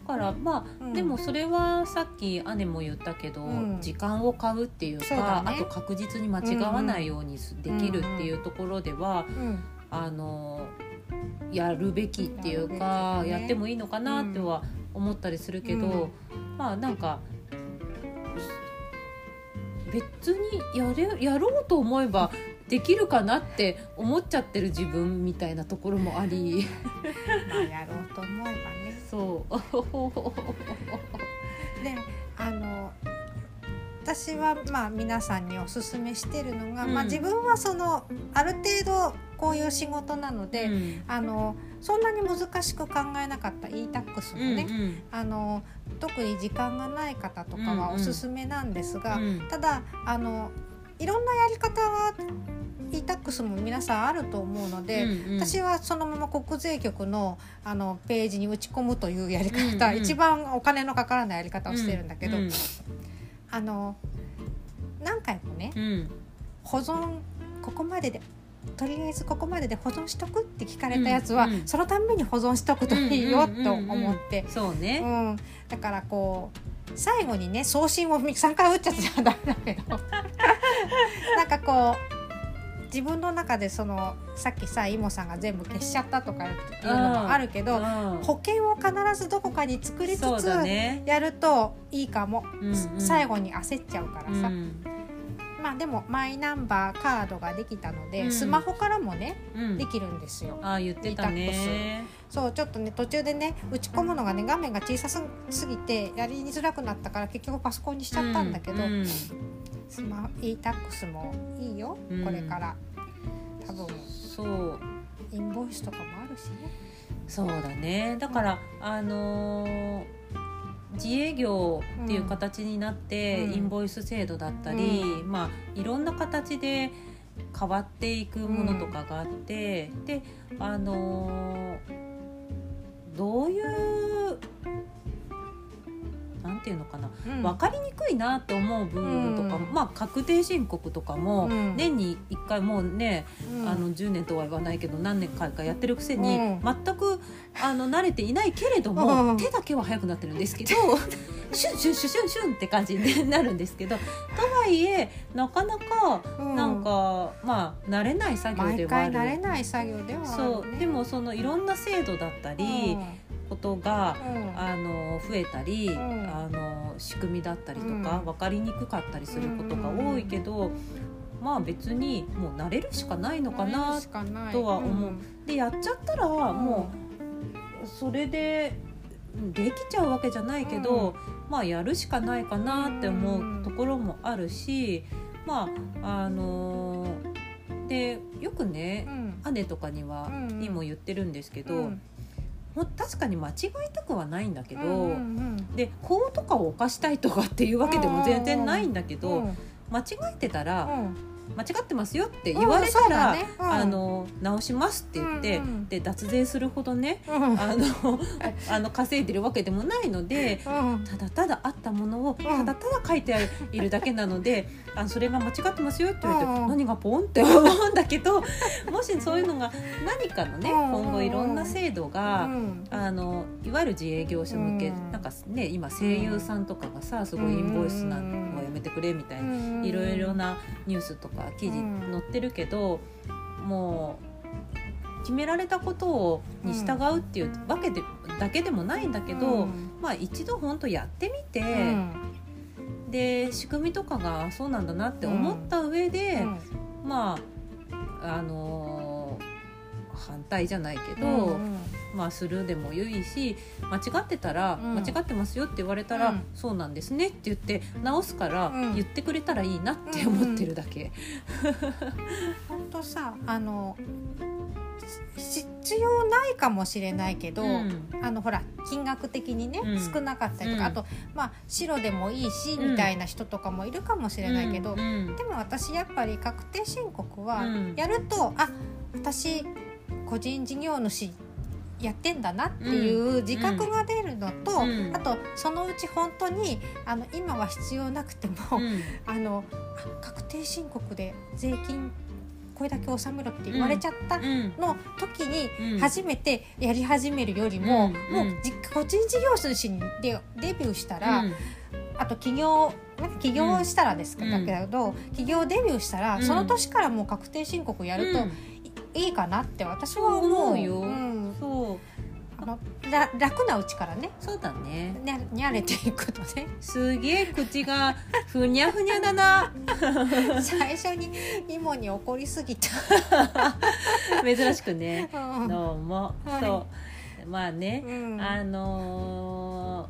Speaker 2: だからまあ、
Speaker 1: うん。
Speaker 2: でもそれはさっき姉も言ったけど、
Speaker 1: うん。
Speaker 2: 時間を買うっていう
Speaker 1: そうだね。
Speaker 2: かあと確実に間違わないようにすできるっていうところでは、
Speaker 1: うん
Speaker 2: あのやるべきっていうか
Speaker 1: ね。
Speaker 2: やってもいいのかなっては思ったりするけど、
Speaker 1: うん。
Speaker 2: まあなんか別にやれやろうと思えばできるかなって思っちゃってる自分みたいなところもあり
Speaker 1: まあやろうと思えばね。
Speaker 2: そう。
Speaker 1: で あの私はまあ皆さんにお勧めしてるのが、
Speaker 2: うん。
Speaker 1: まあ、自分はそのある程度こういう仕事なので、
Speaker 2: うん。
Speaker 1: あのそんなに難しく考えなかった e-tax もね、あの特に時間がない方とかはおすすめなんですが、
Speaker 2: うん。
Speaker 1: ただあのいろんなやり方は e-tax も皆さんあると思うので、
Speaker 2: うんうん。
Speaker 1: 私はそのまま国税局のあのページに打ち込むというやり方、
Speaker 2: うんうん
Speaker 1: 一番お金のかからないやり方をしてるんだけど、
Speaker 2: うん
Speaker 1: あの何回もね
Speaker 2: うん。
Speaker 1: 保存ここまででとりあえずここまでで保存しとくって聞かれたやつは、
Speaker 2: うん。うん
Speaker 1: そのたんびに保存しとくといいよと思って、
Speaker 2: そうね。
Speaker 1: うん、だからこう最後にね送信を3回打っちゃったらダメだけど。なんかこう自分の中でそのさっきさイモさんが全部消しちゃったとかいうのもあるけど、
Speaker 2: うん。
Speaker 1: 保険を必ずどこかに作りつつやるといいかも、
Speaker 2: うんうん。
Speaker 1: 最後に焦っちゃうからさ、
Speaker 2: うん。
Speaker 1: まあでもマイナンバーカードができたので、
Speaker 2: うん。
Speaker 1: スマホからもね
Speaker 2: うん。
Speaker 1: できるんですよ。
Speaker 2: ああ言ってたね。
Speaker 1: そうちょっとね途中でね打ち込むのがね画面が小さすぎてやりづらくなったから結局パソコンにしちゃったんだけど、
Speaker 2: うん
Speaker 1: スマ e-tax もいいよ、
Speaker 2: うん。
Speaker 1: これから。多分。
Speaker 2: そう。
Speaker 1: インボイスとかもあるしね。
Speaker 2: そうだね。だからあのー自営業っていう形になって、
Speaker 1: うん。
Speaker 2: インボイス制度だったり、
Speaker 1: う
Speaker 2: まあいろんな形で変わっていくものとかがあって、であのーどういうなんていうのかな
Speaker 1: うん。
Speaker 2: 分かりにくいなって思う部分とかも、
Speaker 1: うん。
Speaker 2: まあ確定申告とかも
Speaker 1: うん。
Speaker 2: 年に1回もうね、
Speaker 1: うん。
Speaker 2: あの10年とは言わないけど何年かかやってるくせに、
Speaker 1: うん。
Speaker 2: 全くあの慣れていないけれども、
Speaker 1: うん。
Speaker 2: 手だけは速くなってるんですけど シュンシュンシュンシュンシュンって感じになるんですけどとはいえなかなか
Speaker 1: うん。
Speaker 2: なんか、まあ慣れない作業ではある。
Speaker 1: 慣れない作業では
Speaker 2: そう。でもそのいろんな制度だったり、ことが
Speaker 1: うん。
Speaker 2: あの増えたり、
Speaker 1: ん。
Speaker 2: あの仕組みだったりとか、
Speaker 1: うん。
Speaker 2: 分かりにくかったりすることが多いけど、まあ別にもう慣れるしかないのかなとは思う。でやっちゃったらもうそれでうんできちゃうわけじゃないけど、まあやるしかないかなって思うところもあるし、まああのでよくね
Speaker 1: うん。
Speaker 2: 姉とかには、
Speaker 1: うん。
Speaker 2: にも言ってるんですけど、確かに間違いたくはないんだけど、
Speaker 1: うんうん
Speaker 2: で法とかを犯したいとかっていうわけでも全然ないんだけど、
Speaker 1: うん。
Speaker 2: 間違えてたら、
Speaker 1: うん
Speaker 2: 間違ってますよって言われたら、
Speaker 1: だね。うん。
Speaker 2: あの直しますって言って、
Speaker 1: うんうん。
Speaker 2: で脱税するほどね
Speaker 1: うん。
Speaker 2: あの あの稼いでるわけでもないので
Speaker 1: うん。
Speaker 2: ただただあったものをただただ書いているだけなので、あのそれが間違ってますよって言われて、
Speaker 1: うん。
Speaker 2: 何がポンって思うんだけど もしそういうのが何かのね、
Speaker 1: うん。
Speaker 2: 今後いろんな制度が、
Speaker 1: うん。
Speaker 2: あのいわゆる自営業者向け、
Speaker 1: うん。
Speaker 2: なんかね今声優さんとかがさすごいインボイスなんのやめてくれみたいな、いろいろなニュースとか記事
Speaker 1: うん。
Speaker 2: 載ってるけど、もう決められたことをに従うっていうわけで、だけでもないんだけど、
Speaker 1: うん。
Speaker 2: まあ一度本当やってみて、
Speaker 1: うん。
Speaker 2: で仕組みとかがそうなんだなって思った上で、まああのー反対じゃないけど。
Speaker 1: うん
Speaker 2: まあ、するでもいいし間違ってたら、
Speaker 1: うん。
Speaker 2: 間違ってますよって言われたら、
Speaker 1: うん。
Speaker 2: そうなんですねって言って直すから、
Speaker 1: うん。
Speaker 2: 言ってくれたらいいなって思ってるだけ。
Speaker 1: 本当さあのし必要ないかもしれないけど、
Speaker 2: うん。
Speaker 1: あのほら金額的にね、
Speaker 2: うん。
Speaker 1: 少なかったりとか、
Speaker 2: うん。
Speaker 1: あとまあ白でもいいし、
Speaker 2: うん。
Speaker 1: みたいな人とかもいるかもしれないけど、
Speaker 2: うん。
Speaker 1: でも私やっぱり確定申告は
Speaker 2: うん。
Speaker 1: やると、あ私個人事業主やってんだなっていう自覚が出るのと、
Speaker 2: うん。
Speaker 1: あとそのうち本当にあの今は必要なくても、
Speaker 2: うん。
Speaker 1: あのあ確定申告で税金これだけ納めろって言われちゃった
Speaker 2: うん。
Speaker 1: の時に
Speaker 2: うん。
Speaker 1: 初めてやり始めるよりも、
Speaker 2: うん。
Speaker 1: もうじ個人事業主にでデビューしたら、
Speaker 2: うん。
Speaker 1: あと起業ね起業したらですけど、
Speaker 2: うん。
Speaker 1: だけど起業デビューしたら、
Speaker 2: うん。
Speaker 1: その年からもう確定申告やると
Speaker 2: うん
Speaker 1: いいいかなって私は思う
Speaker 2: よ。
Speaker 1: ん。
Speaker 2: そう。
Speaker 1: あのら楽なうちからね。
Speaker 2: そうだね。
Speaker 1: ねにゃれていくとね。
Speaker 2: すげえ口がふにゃふにゃだな。
Speaker 1: 最初にイモに怒りすぎた。
Speaker 2: 珍しくね。
Speaker 1: うん。
Speaker 2: どうも、
Speaker 1: はい。
Speaker 2: そう。まあね、
Speaker 1: うん。
Speaker 2: あの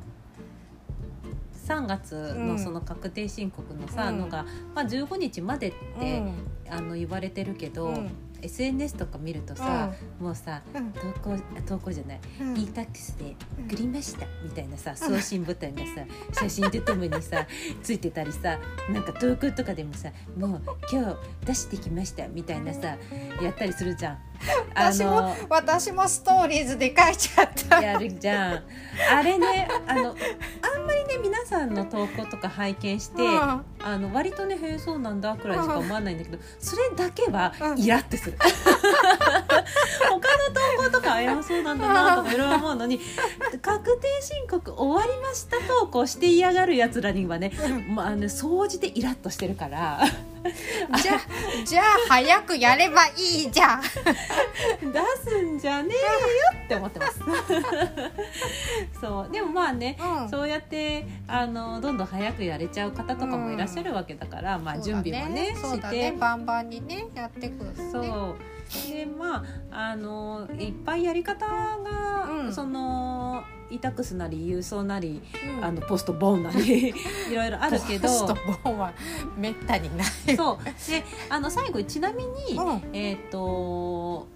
Speaker 2: ー、3月
Speaker 1: うん
Speaker 2: のその確定申告のさ、
Speaker 1: うん。
Speaker 2: のが、まあ、15日までって、
Speaker 1: うん。
Speaker 2: あの言われてるけど、
Speaker 1: うん
Speaker 2: SNS とか見るとさ、もうさ
Speaker 1: うん。
Speaker 2: 投稿あ投稿じゃない、
Speaker 1: うん。
Speaker 2: e-tax で送りましたみたいなさ送信ボタンがさ写真とともにさ ついてたりさなんか投稿とかでもさ「もう今日出してきました」みたいなさやったりするじゃん。
Speaker 1: 私も私もストーリーズで書いちゃった。
Speaker 2: やるじゃん。あれねあのあんまりね皆さんの投稿とか拝見して、
Speaker 1: うん。
Speaker 2: あの割とね「へえそうなんだ」くらいしか思わないんだけどそれだけは
Speaker 1: うん。
Speaker 2: イラってする。他の投稿とか「あいやそうなんだな」とかいろいろ思うのに確定申告終わりました投稿して嫌がるやつらにはね、まあ、あの総じてイラッとしてるから
Speaker 1: じゃあじゃあ早くやればいいじゃん。
Speaker 2: 出すんじゃねえよって思ってます。そう。でもまあね
Speaker 1: うん。
Speaker 2: そうやってあのどんどん早くやれちゃう方とかもいらっしゃるわけだから、まあ準備もね
Speaker 1: そうだ
Speaker 2: して。
Speaker 1: ねバンバンにねやってく。る、ね、
Speaker 2: そうでまああのいっぱいやり方が、
Speaker 1: うん。
Speaker 2: そのイタクスなり郵送なり、
Speaker 1: うん。
Speaker 2: あのポストボーンなり いろいろあるけど
Speaker 1: ポストボーンはめったにない。
Speaker 2: そう。であの最後ちなみに、
Speaker 1: うん。
Speaker 2: えっ、と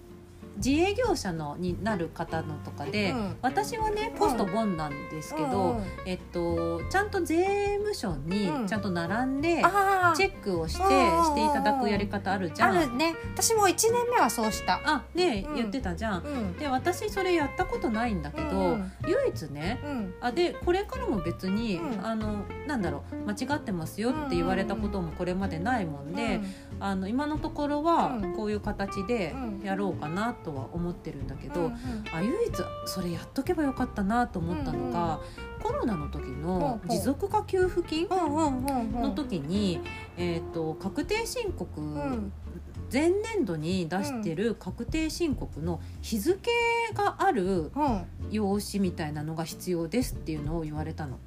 Speaker 2: 自営業者のになる方のとかで、
Speaker 1: うん。
Speaker 2: 私はねポストボンなんですけど、
Speaker 1: うん。
Speaker 2: えっとちゃんと税務署に
Speaker 1: うん。
Speaker 2: ちゃんと並んで、チェックをして
Speaker 1: うん
Speaker 2: していただくやり方あるじゃん。
Speaker 1: あるね。私も1年目はそうした。
Speaker 2: あね、
Speaker 1: うん。
Speaker 2: 言ってたじゃん。
Speaker 1: うん。
Speaker 2: で私それやったことないんだけど、
Speaker 1: うん
Speaker 2: 唯一ね
Speaker 1: うん。
Speaker 2: あでこれからも別に、
Speaker 1: うん。
Speaker 2: あのなんだろう間違ってますよって言われたこともこれまでないもんで、あの今のところは
Speaker 1: うん。
Speaker 2: こういう形で
Speaker 1: うん。
Speaker 2: やろうかなとは思ってるんだけど、
Speaker 1: うんうん。
Speaker 2: あ唯一それやっとけばよかったなと思ったのが、コロナの時の持続化給付金
Speaker 1: うんうんうんうん。
Speaker 2: の時に、えー、と確定申告、
Speaker 1: うん。
Speaker 2: 前年度に出してる確定申告の日付がある
Speaker 1: うん。
Speaker 2: 用紙みたいなのが必要ですっていうのを言われたの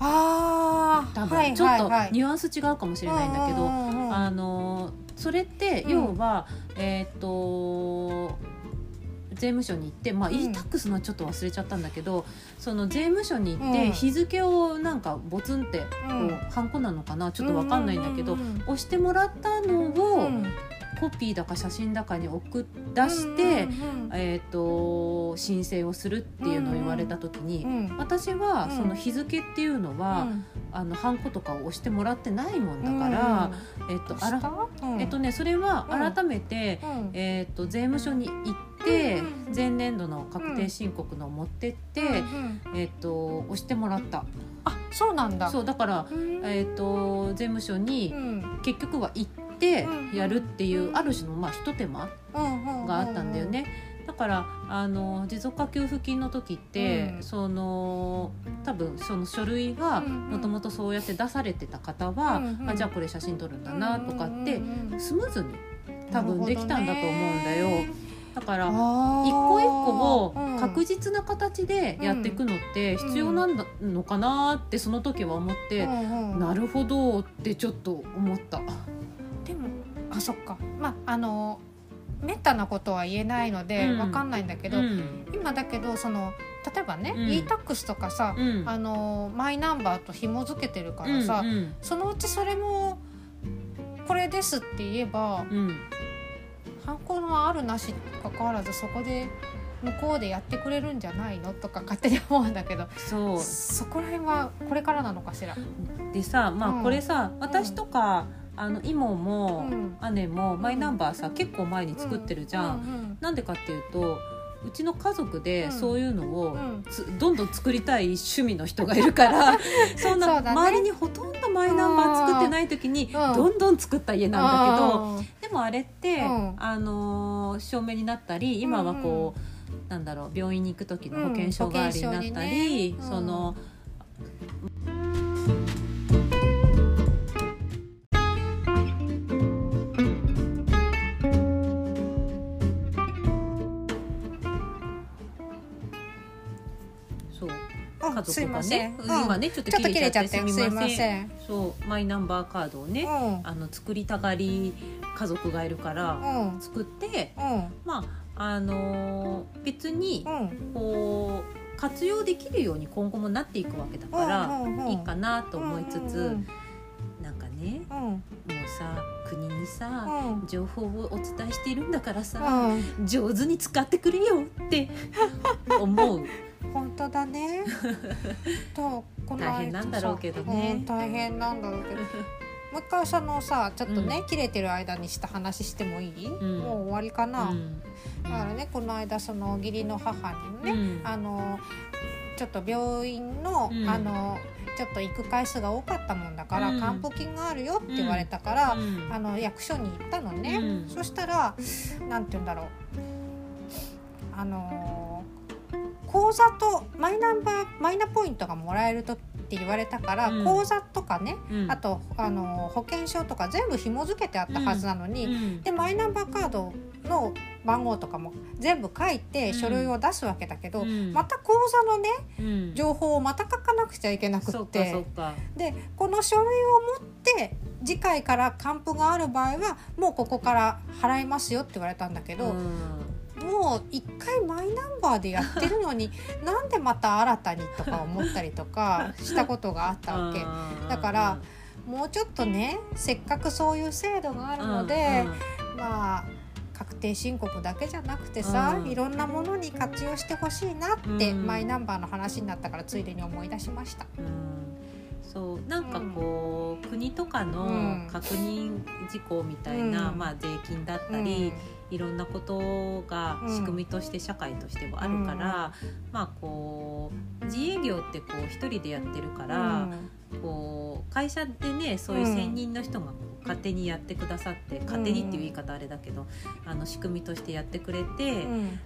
Speaker 1: ああ
Speaker 2: 多分。ちょっとニュアンス違うかもしれないんだけど、あのそれって
Speaker 1: うん。
Speaker 2: 要は、えっ、と税務署に行って、まあ、
Speaker 1: うん。
Speaker 2: E-tax のはちょっと忘れちゃったんだけどその税務署に行って、
Speaker 1: うん。
Speaker 2: 日付をなんかボツンってこう、
Speaker 1: うん。
Speaker 2: ハンコなのかな？ちょっとわかんないんだけど、
Speaker 1: うんうんうん
Speaker 2: 押してもらったの
Speaker 1: う
Speaker 2: を、
Speaker 1: ん
Speaker 2: コピーだか写真だかに送っ出して、
Speaker 1: うんうん
Speaker 2: えー、と申請をするっていうのを言われた時に、
Speaker 1: うん
Speaker 2: 私は
Speaker 1: うん。
Speaker 2: その日付っていうのは、
Speaker 1: うん。
Speaker 2: あのハンコとかを押してもらってないもんだから、えっとあら
Speaker 1: うん。
Speaker 2: えっとねそれは
Speaker 1: うん。
Speaker 2: 改めて、
Speaker 1: うん。
Speaker 2: えっと税務署に行って
Speaker 1: うん
Speaker 2: 前年度の確定申告のを持ってって、
Speaker 1: うんうん。
Speaker 2: えっと押してもらった。
Speaker 1: あそうなんだ。
Speaker 2: そうだから、
Speaker 1: うん。
Speaker 2: えっと税務署に
Speaker 1: うん。
Speaker 2: 結局は行って
Speaker 1: うん
Speaker 2: やるっていうある種のまあひと手間
Speaker 1: うん
Speaker 2: があったんだよね。だからあの持続化給付金の時って、
Speaker 1: うん。
Speaker 2: その多分その書類が
Speaker 1: うん
Speaker 2: もともとそうやって出されてた方は、
Speaker 1: うんうん。
Speaker 2: あじゃあこれ写真撮るんだなとかってスムーズに多分できたんだと思うんだよ。だから
Speaker 1: 一
Speaker 2: 一個一個を確
Speaker 1: 実
Speaker 2: 実な形でやっていくのって必要なんだのかなってその時は思って、なるほどってちょっと思った。
Speaker 1: でもあそっか。まああのめったなことは言えないので
Speaker 2: うん。
Speaker 1: わかんないんだけど、
Speaker 2: うん。
Speaker 1: 今だけどその例えばね、
Speaker 2: うん。
Speaker 1: E-tax とかさ、
Speaker 2: うん。
Speaker 1: あのマイナンバーと紐付けてるからさ、
Speaker 2: うんうん。
Speaker 1: そのうちそれもこれですって言えば
Speaker 2: うん。
Speaker 1: 犯行のあるなしにかかわらずそこで向こうでやってくれるんじゃないの？とか勝手に思うんだけど
Speaker 2: そう。
Speaker 1: そこら辺はこれからなのかしら？
Speaker 2: でさまあ
Speaker 1: うん。
Speaker 2: これさ、私とかあの妹も、
Speaker 1: うん。
Speaker 2: 姉もマイナンバーさ結構前に作ってるじゃん。
Speaker 1: ん
Speaker 2: なんでかっていうとうちの家族で
Speaker 1: うん。
Speaker 2: そういうのをどんどん作りたい趣味の人がいるから そんな周りにほとんどマイナンバー作ってない時に
Speaker 1: うん。
Speaker 2: どんどん作った家なんだけど、でもあれって、
Speaker 1: うん。
Speaker 2: あのー証明になったり今はこう、なんだろう病院に行く時の保険証代わりになったり、その家族がね
Speaker 1: うん
Speaker 2: 今ねちょっと切れちゃって
Speaker 1: す
Speaker 2: みません。そうマイナンバーカードをね、
Speaker 1: うん。
Speaker 2: あの作りたがり家族がいるから
Speaker 1: うん。
Speaker 2: 作って
Speaker 1: うん。
Speaker 2: まああのー別に
Speaker 1: うん。
Speaker 2: こう活用できるように今後もなっていくわけだから、
Speaker 1: うんうんうん。
Speaker 2: いいかなと思いつつ、
Speaker 1: うん。
Speaker 2: なんかね
Speaker 1: うん。
Speaker 2: もうさ国にさ、
Speaker 1: うん。
Speaker 2: 情報をお伝えしているんだからさ、
Speaker 1: うん。
Speaker 2: 上手に使ってくれよって思う。
Speaker 1: 本当だね。とこの間
Speaker 2: 大変なんだろうけどね。
Speaker 1: うん大変なんだろうけど。もう一回そのさちょっとね、切れてる間にした話してもいい？
Speaker 2: ん。
Speaker 1: もう終わりかな？
Speaker 2: うん。
Speaker 1: だからねこの間その義理の母にね、
Speaker 2: うん。
Speaker 1: あのちょっと病院の、
Speaker 2: うん。
Speaker 1: あのちょっと行く回数が多かったもんだから、
Speaker 2: うん。
Speaker 1: 還付金があるよって言われたから、
Speaker 2: うん。
Speaker 1: あの役所に行ったのね、
Speaker 2: うん。
Speaker 1: そしたらなんて言うんだろう。あのー口座とマイナンバーマイナポイントがもらえるとって言われたから、
Speaker 2: うん。
Speaker 1: 口座とかね、
Speaker 2: うん。
Speaker 1: あとあの保険証とか全部紐付けてあったはずなのに、
Speaker 2: うん。
Speaker 1: でマイナンバーカードの番号とかも全部書いて
Speaker 2: うん。
Speaker 1: 書類を出すわけだけど、
Speaker 2: うん。
Speaker 1: また口座のね
Speaker 2: うん。
Speaker 1: 情報をまた書かなくちゃいけなくって。でこの書類を持って次回から還付がある場合はもうここから払いますよって言われたんだけど、
Speaker 2: うん
Speaker 1: もう一回マイナンバーでやってるのに なんでまた新たにとか思ったりとか したことがあったわけ。
Speaker 2: うん。
Speaker 1: だからもうちょっとねせっかくそういう制度があるので、まあ確定申告だけじゃなくてさ、
Speaker 2: うん。
Speaker 1: いろんなものに活用してほしいなって、
Speaker 2: うん。
Speaker 1: マイナンバーの話になったからついでに思い出しました。
Speaker 2: うん。そうなんかこう、国とか
Speaker 1: う
Speaker 2: の
Speaker 1: ん。
Speaker 2: 確認事項みたいな、
Speaker 1: うん。
Speaker 2: まあ、税金だったり、いろんなことが
Speaker 1: うん。
Speaker 2: 仕組みとして社会としてはあるから、まあこう自営業ってこう一人でやってるか
Speaker 1: う
Speaker 2: ら、
Speaker 1: ん。
Speaker 2: こう会社でねそういう専任の人がこう勝手にやってくださって、勝手にっていう言い方あれだけどあの仕組みとしてやってくれて、
Speaker 1: うん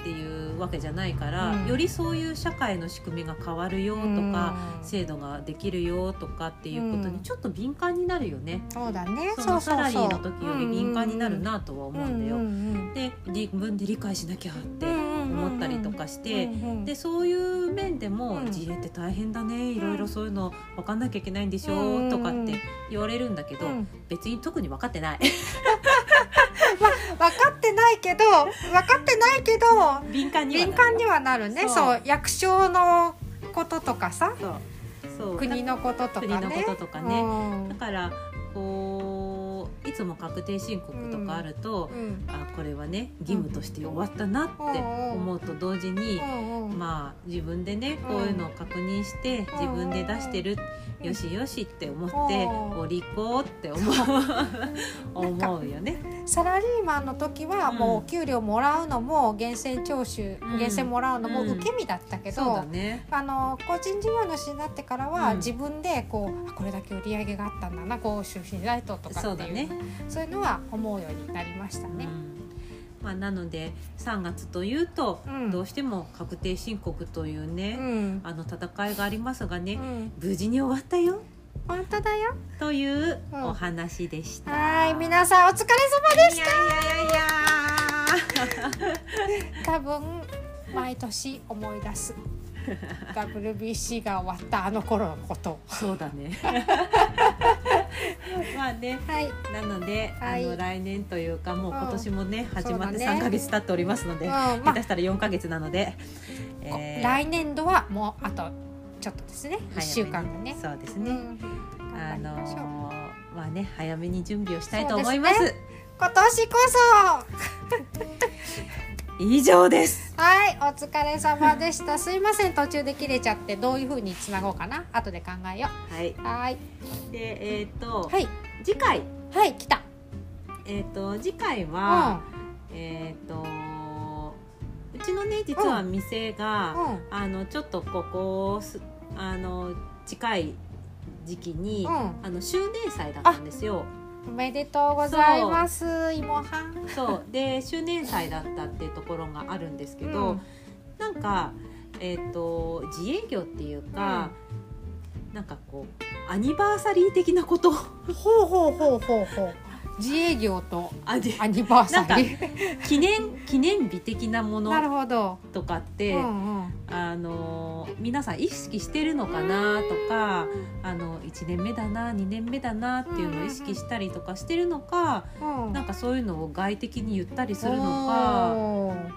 Speaker 2: っていうわけじゃないから、
Speaker 1: うん。
Speaker 2: よりそういう社会の仕組みが変わるよとか、
Speaker 1: うん。
Speaker 2: 制度ができるよとかっていうこと
Speaker 1: うん。
Speaker 2: にちょっと敏感になるよね、
Speaker 1: そうだね。
Speaker 2: そのサラリーの時より敏感になるなとは思うんだよ。
Speaker 1: うんうん
Speaker 2: で自分で理解しなきゃって
Speaker 1: うん
Speaker 2: 思ったりとかして、
Speaker 1: うんうん
Speaker 2: でそういう面でも
Speaker 1: うん。
Speaker 2: 自営って大変だね。いろいろそういうの分かんなきゃいけないんでしょ、
Speaker 1: うん
Speaker 2: とかって言われるんだけど、
Speaker 1: うん。
Speaker 2: 別に特に分かってない
Speaker 1: ないけど分かってないけど
Speaker 2: 敏感に
Speaker 1: 敏感にはなるね。
Speaker 2: そう。
Speaker 1: 役所のこととかさ国のこととかね。
Speaker 2: 国のこととかね。
Speaker 1: うん。
Speaker 2: だからこういつも確定申告とかあると、
Speaker 1: うん。
Speaker 2: あこれはね義務として終わったなって思うと同時に、
Speaker 1: うんうん
Speaker 2: まあ自分でねこういうのを確認して自分で出してる、
Speaker 1: うん。
Speaker 2: よしよしって思って
Speaker 1: うん。
Speaker 2: お利口って思う。思うよね。
Speaker 1: サラリーマンの時は
Speaker 2: うん。
Speaker 1: もうお給料もらうのも源泉徴収、
Speaker 2: うん。
Speaker 1: 源泉もらうのも
Speaker 2: うん。
Speaker 1: 受け身だったけど、
Speaker 2: そうだね。あ
Speaker 1: あの個人事業主になってからは、
Speaker 2: うん。
Speaker 1: 自分でこうあこれだけ売り上げがあったんだなこう収支しないととかっていう
Speaker 2: そうだね。
Speaker 1: そういうのは思うようになりましたね。
Speaker 2: うん。まあ、なので3月というと、
Speaker 1: うん。
Speaker 2: どうしても確定申告という
Speaker 1: う
Speaker 2: ね、
Speaker 1: ん。
Speaker 2: あの戦いがありますがね、
Speaker 1: うん、
Speaker 2: 無事に終わったよ
Speaker 1: 本当だよ。
Speaker 2: という
Speaker 1: うん
Speaker 2: お話でした。
Speaker 1: はい皆さんお疲れ様でし
Speaker 2: いやいやいや
Speaker 1: た。多分毎年思い出す WBC が終わったあの頃のこと。
Speaker 2: そうだね。まあね。
Speaker 1: はい。
Speaker 2: なので、
Speaker 1: はい
Speaker 2: あの来年というかもう今年もね、始まって
Speaker 1: そうだね
Speaker 2: 3ヶ月経っておりますので、
Speaker 1: うんまあ
Speaker 2: 下手したら4ヶ月なので、えー
Speaker 1: 来年度はもうあとちょっとですね。一週間がね。
Speaker 2: そうですね。
Speaker 1: うん。
Speaker 2: あのーまあね早めに準備をしたいと思います。
Speaker 1: そう今年こ
Speaker 2: 以上です。
Speaker 1: そはいお疲れ様でした。すいません。途中で切れちゃってどういう風につなごうかな。後で考えよ
Speaker 2: はい。
Speaker 1: うはい。
Speaker 2: でえっ、と、
Speaker 1: はい。
Speaker 2: 次回。
Speaker 1: はい来た。
Speaker 2: えっ、と次回
Speaker 1: う
Speaker 2: は、
Speaker 1: ん。
Speaker 2: えっ、とうちのね実は店が、
Speaker 1: うん。
Speaker 2: あのちょっとここすあの近い時期に、
Speaker 1: うん。
Speaker 2: あの周年祭だったんですよ。
Speaker 1: おめでとうございます芋はん。
Speaker 2: そう。で周年祭だったっていうところがあるんですけど、
Speaker 1: うん。
Speaker 2: なんかえっ、と自営業っていうか、なんかこうアニバーサリー的なこと。
Speaker 1: ほうほうほうほうほう自営業とアニバーサリー。
Speaker 2: 記念記念日的なものとかって、
Speaker 1: うんうん。
Speaker 2: あの皆さん意識してるのかなとかあの1年目だな2年目だなっていうのを意識したりとかしてるのか
Speaker 1: うん。
Speaker 2: なんかそういうのを外的に言ったりするのか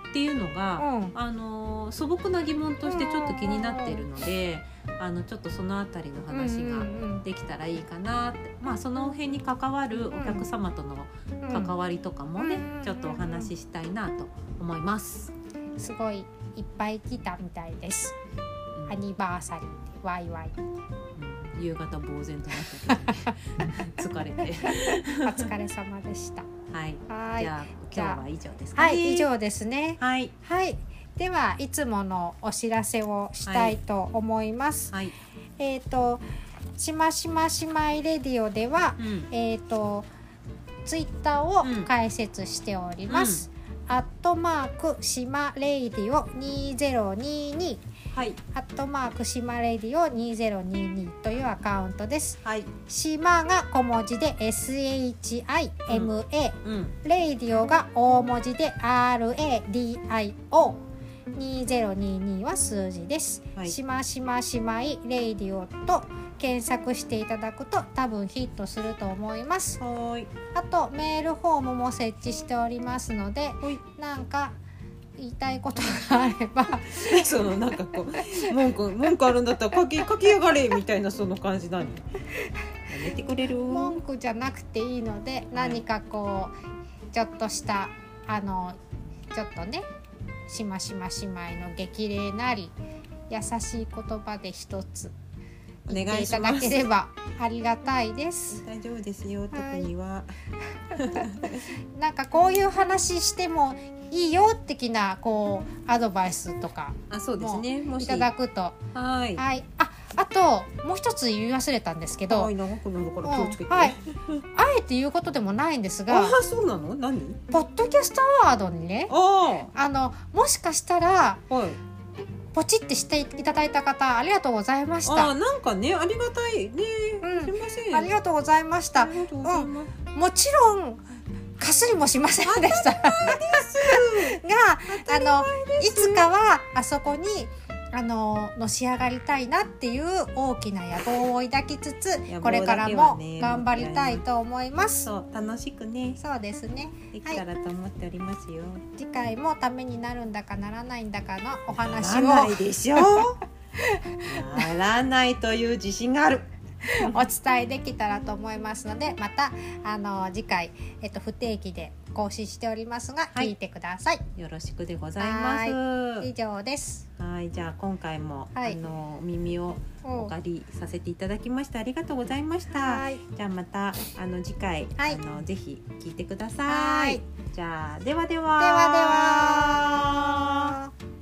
Speaker 2: っていうのが
Speaker 1: うん。
Speaker 2: あの素朴な疑問としてちょっと気になっているのであのちょっとそのあたりの話が
Speaker 1: うん
Speaker 2: できたらいいかなって。まあその辺に関わるお客様との関わりとかもね
Speaker 1: うん
Speaker 2: ちょっとお話ししたいなと思います。
Speaker 1: すごいいっぱい来たみたいです。
Speaker 2: うん。
Speaker 1: アニバーサリーでワイワイ。
Speaker 2: うん。夕方呆然となったけど、ね、疲れて。
Speaker 1: お疲れ様でした。
Speaker 2: はい。
Speaker 1: はい。
Speaker 2: じゃあ。今日は以上ですかね。
Speaker 1: はい以上ですね。
Speaker 2: はい。
Speaker 1: はいではいつものお知らせをしたいと思います、
Speaker 2: はい。
Speaker 1: えっ、としましましまいレディオでは
Speaker 2: うん。
Speaker 1: えっ、とツイッターを
Speaker 2: うん
Speaker 1: 開設しております。アットマーク shimaRADIO2022
Speaker 2: はい。
Speaker 1: アットマーク shimaRADIO2022というアカウントです。
Speaker 2: はい。
Speaker 1: 島が小文字で SHIMA、
Speaker 2: うん。
Speaker 1: レイディオが大文字で RADIO 2022は数字です、
Speaker 2: はい。
Speaker 1: しましましまいレイディオと検索していただくと多分ヒットすると思います。
Speaker 2: はーい。
Speaker 1: あとメールフォームも設置しておりますのでなんか言いたいことがあれば。
Speaker 2: そのなんかこう文句文句あるんだったら書き書きやがれみたいなその感じ何やめてくれる？
Speaker 1: 文句じゃなくていいので何かこうちょっとしたあのちょっとねしましま姉妹の激励なり優しい言葉で一つ
Speaker 2: お願い
Speaker 1: いただければありがたいです。
Speaker 2: 大丈夫ですよ特には、
Speaker 1: なんかこういう話してもいいよ的なこうアドバイスとか
Speaker 2: あそうですね。
Speaker 1: いただくと。
Speaker 2: はい。
Speaker 1: はい。ああともう一つ言い忘れたんですけど、
Speaker 2: はい
Speaker 1: あえて言うことでもないんです
Speaker 2: あ
Speaker 1: が
Speaker 2: あそうなの？何？
Speaker 1: ポッドキャストアワードにね
Speaker 2: あ
Speaker 1: あのもしかしたら
Speaker 2: あはい。
Speaker 1: ポチってしていただいた方ありがとうございまし
Speaker 2: あ
Speaker 1: た
Speaker 2: ーなんかねありがたい。ね、
Speaker 1: うん。
Speaker 2: すみません。
Speaker 1: ありがとうございました。
Speaker 2: うございます、
Speaker 1: もちろんかすりもしませんでした。があのいつかはあそこにあののし上がりたいなっていう大きな野望を抱きつつ
Speaker 2: 野望
Speaker 1: これからも
Speaker 2: ね
Speaker 1: 頑張りたいと思います。
Speaker 2: そう楽しくね。
Speaker 1: そうですね。
Speaker 2: できたらと思っておりますよ、
Speaker 1: 次回もためになるんだかならないんだかのお話を。
Speaker 2: ならないでしょ。ならないという自信がある
Speaker 1: お伝えできたらと思いますのでまたあの次回、えっと、不定期で更新しておりますが、
Speaker 2: はい。
Speaker 1: 聞いてください。
Speaker 2: よろしくでございます。
Speaker 1: 以上です。
Speaker 2: はい。じゃあ今回も、
Speaker 1: はい。
Speaker 2: あのお耳をお借りさせていただきましてありがとうございました。
Speaker 1: はい。
Speaker 2: じゃあまたあの次回、
Speaker 1: はい。
Speaker 2: あのぜひ聞いてくださ
Speaker 1: はいい。
Speaker 2: じゃあではでは。
Speaker 1: ではでは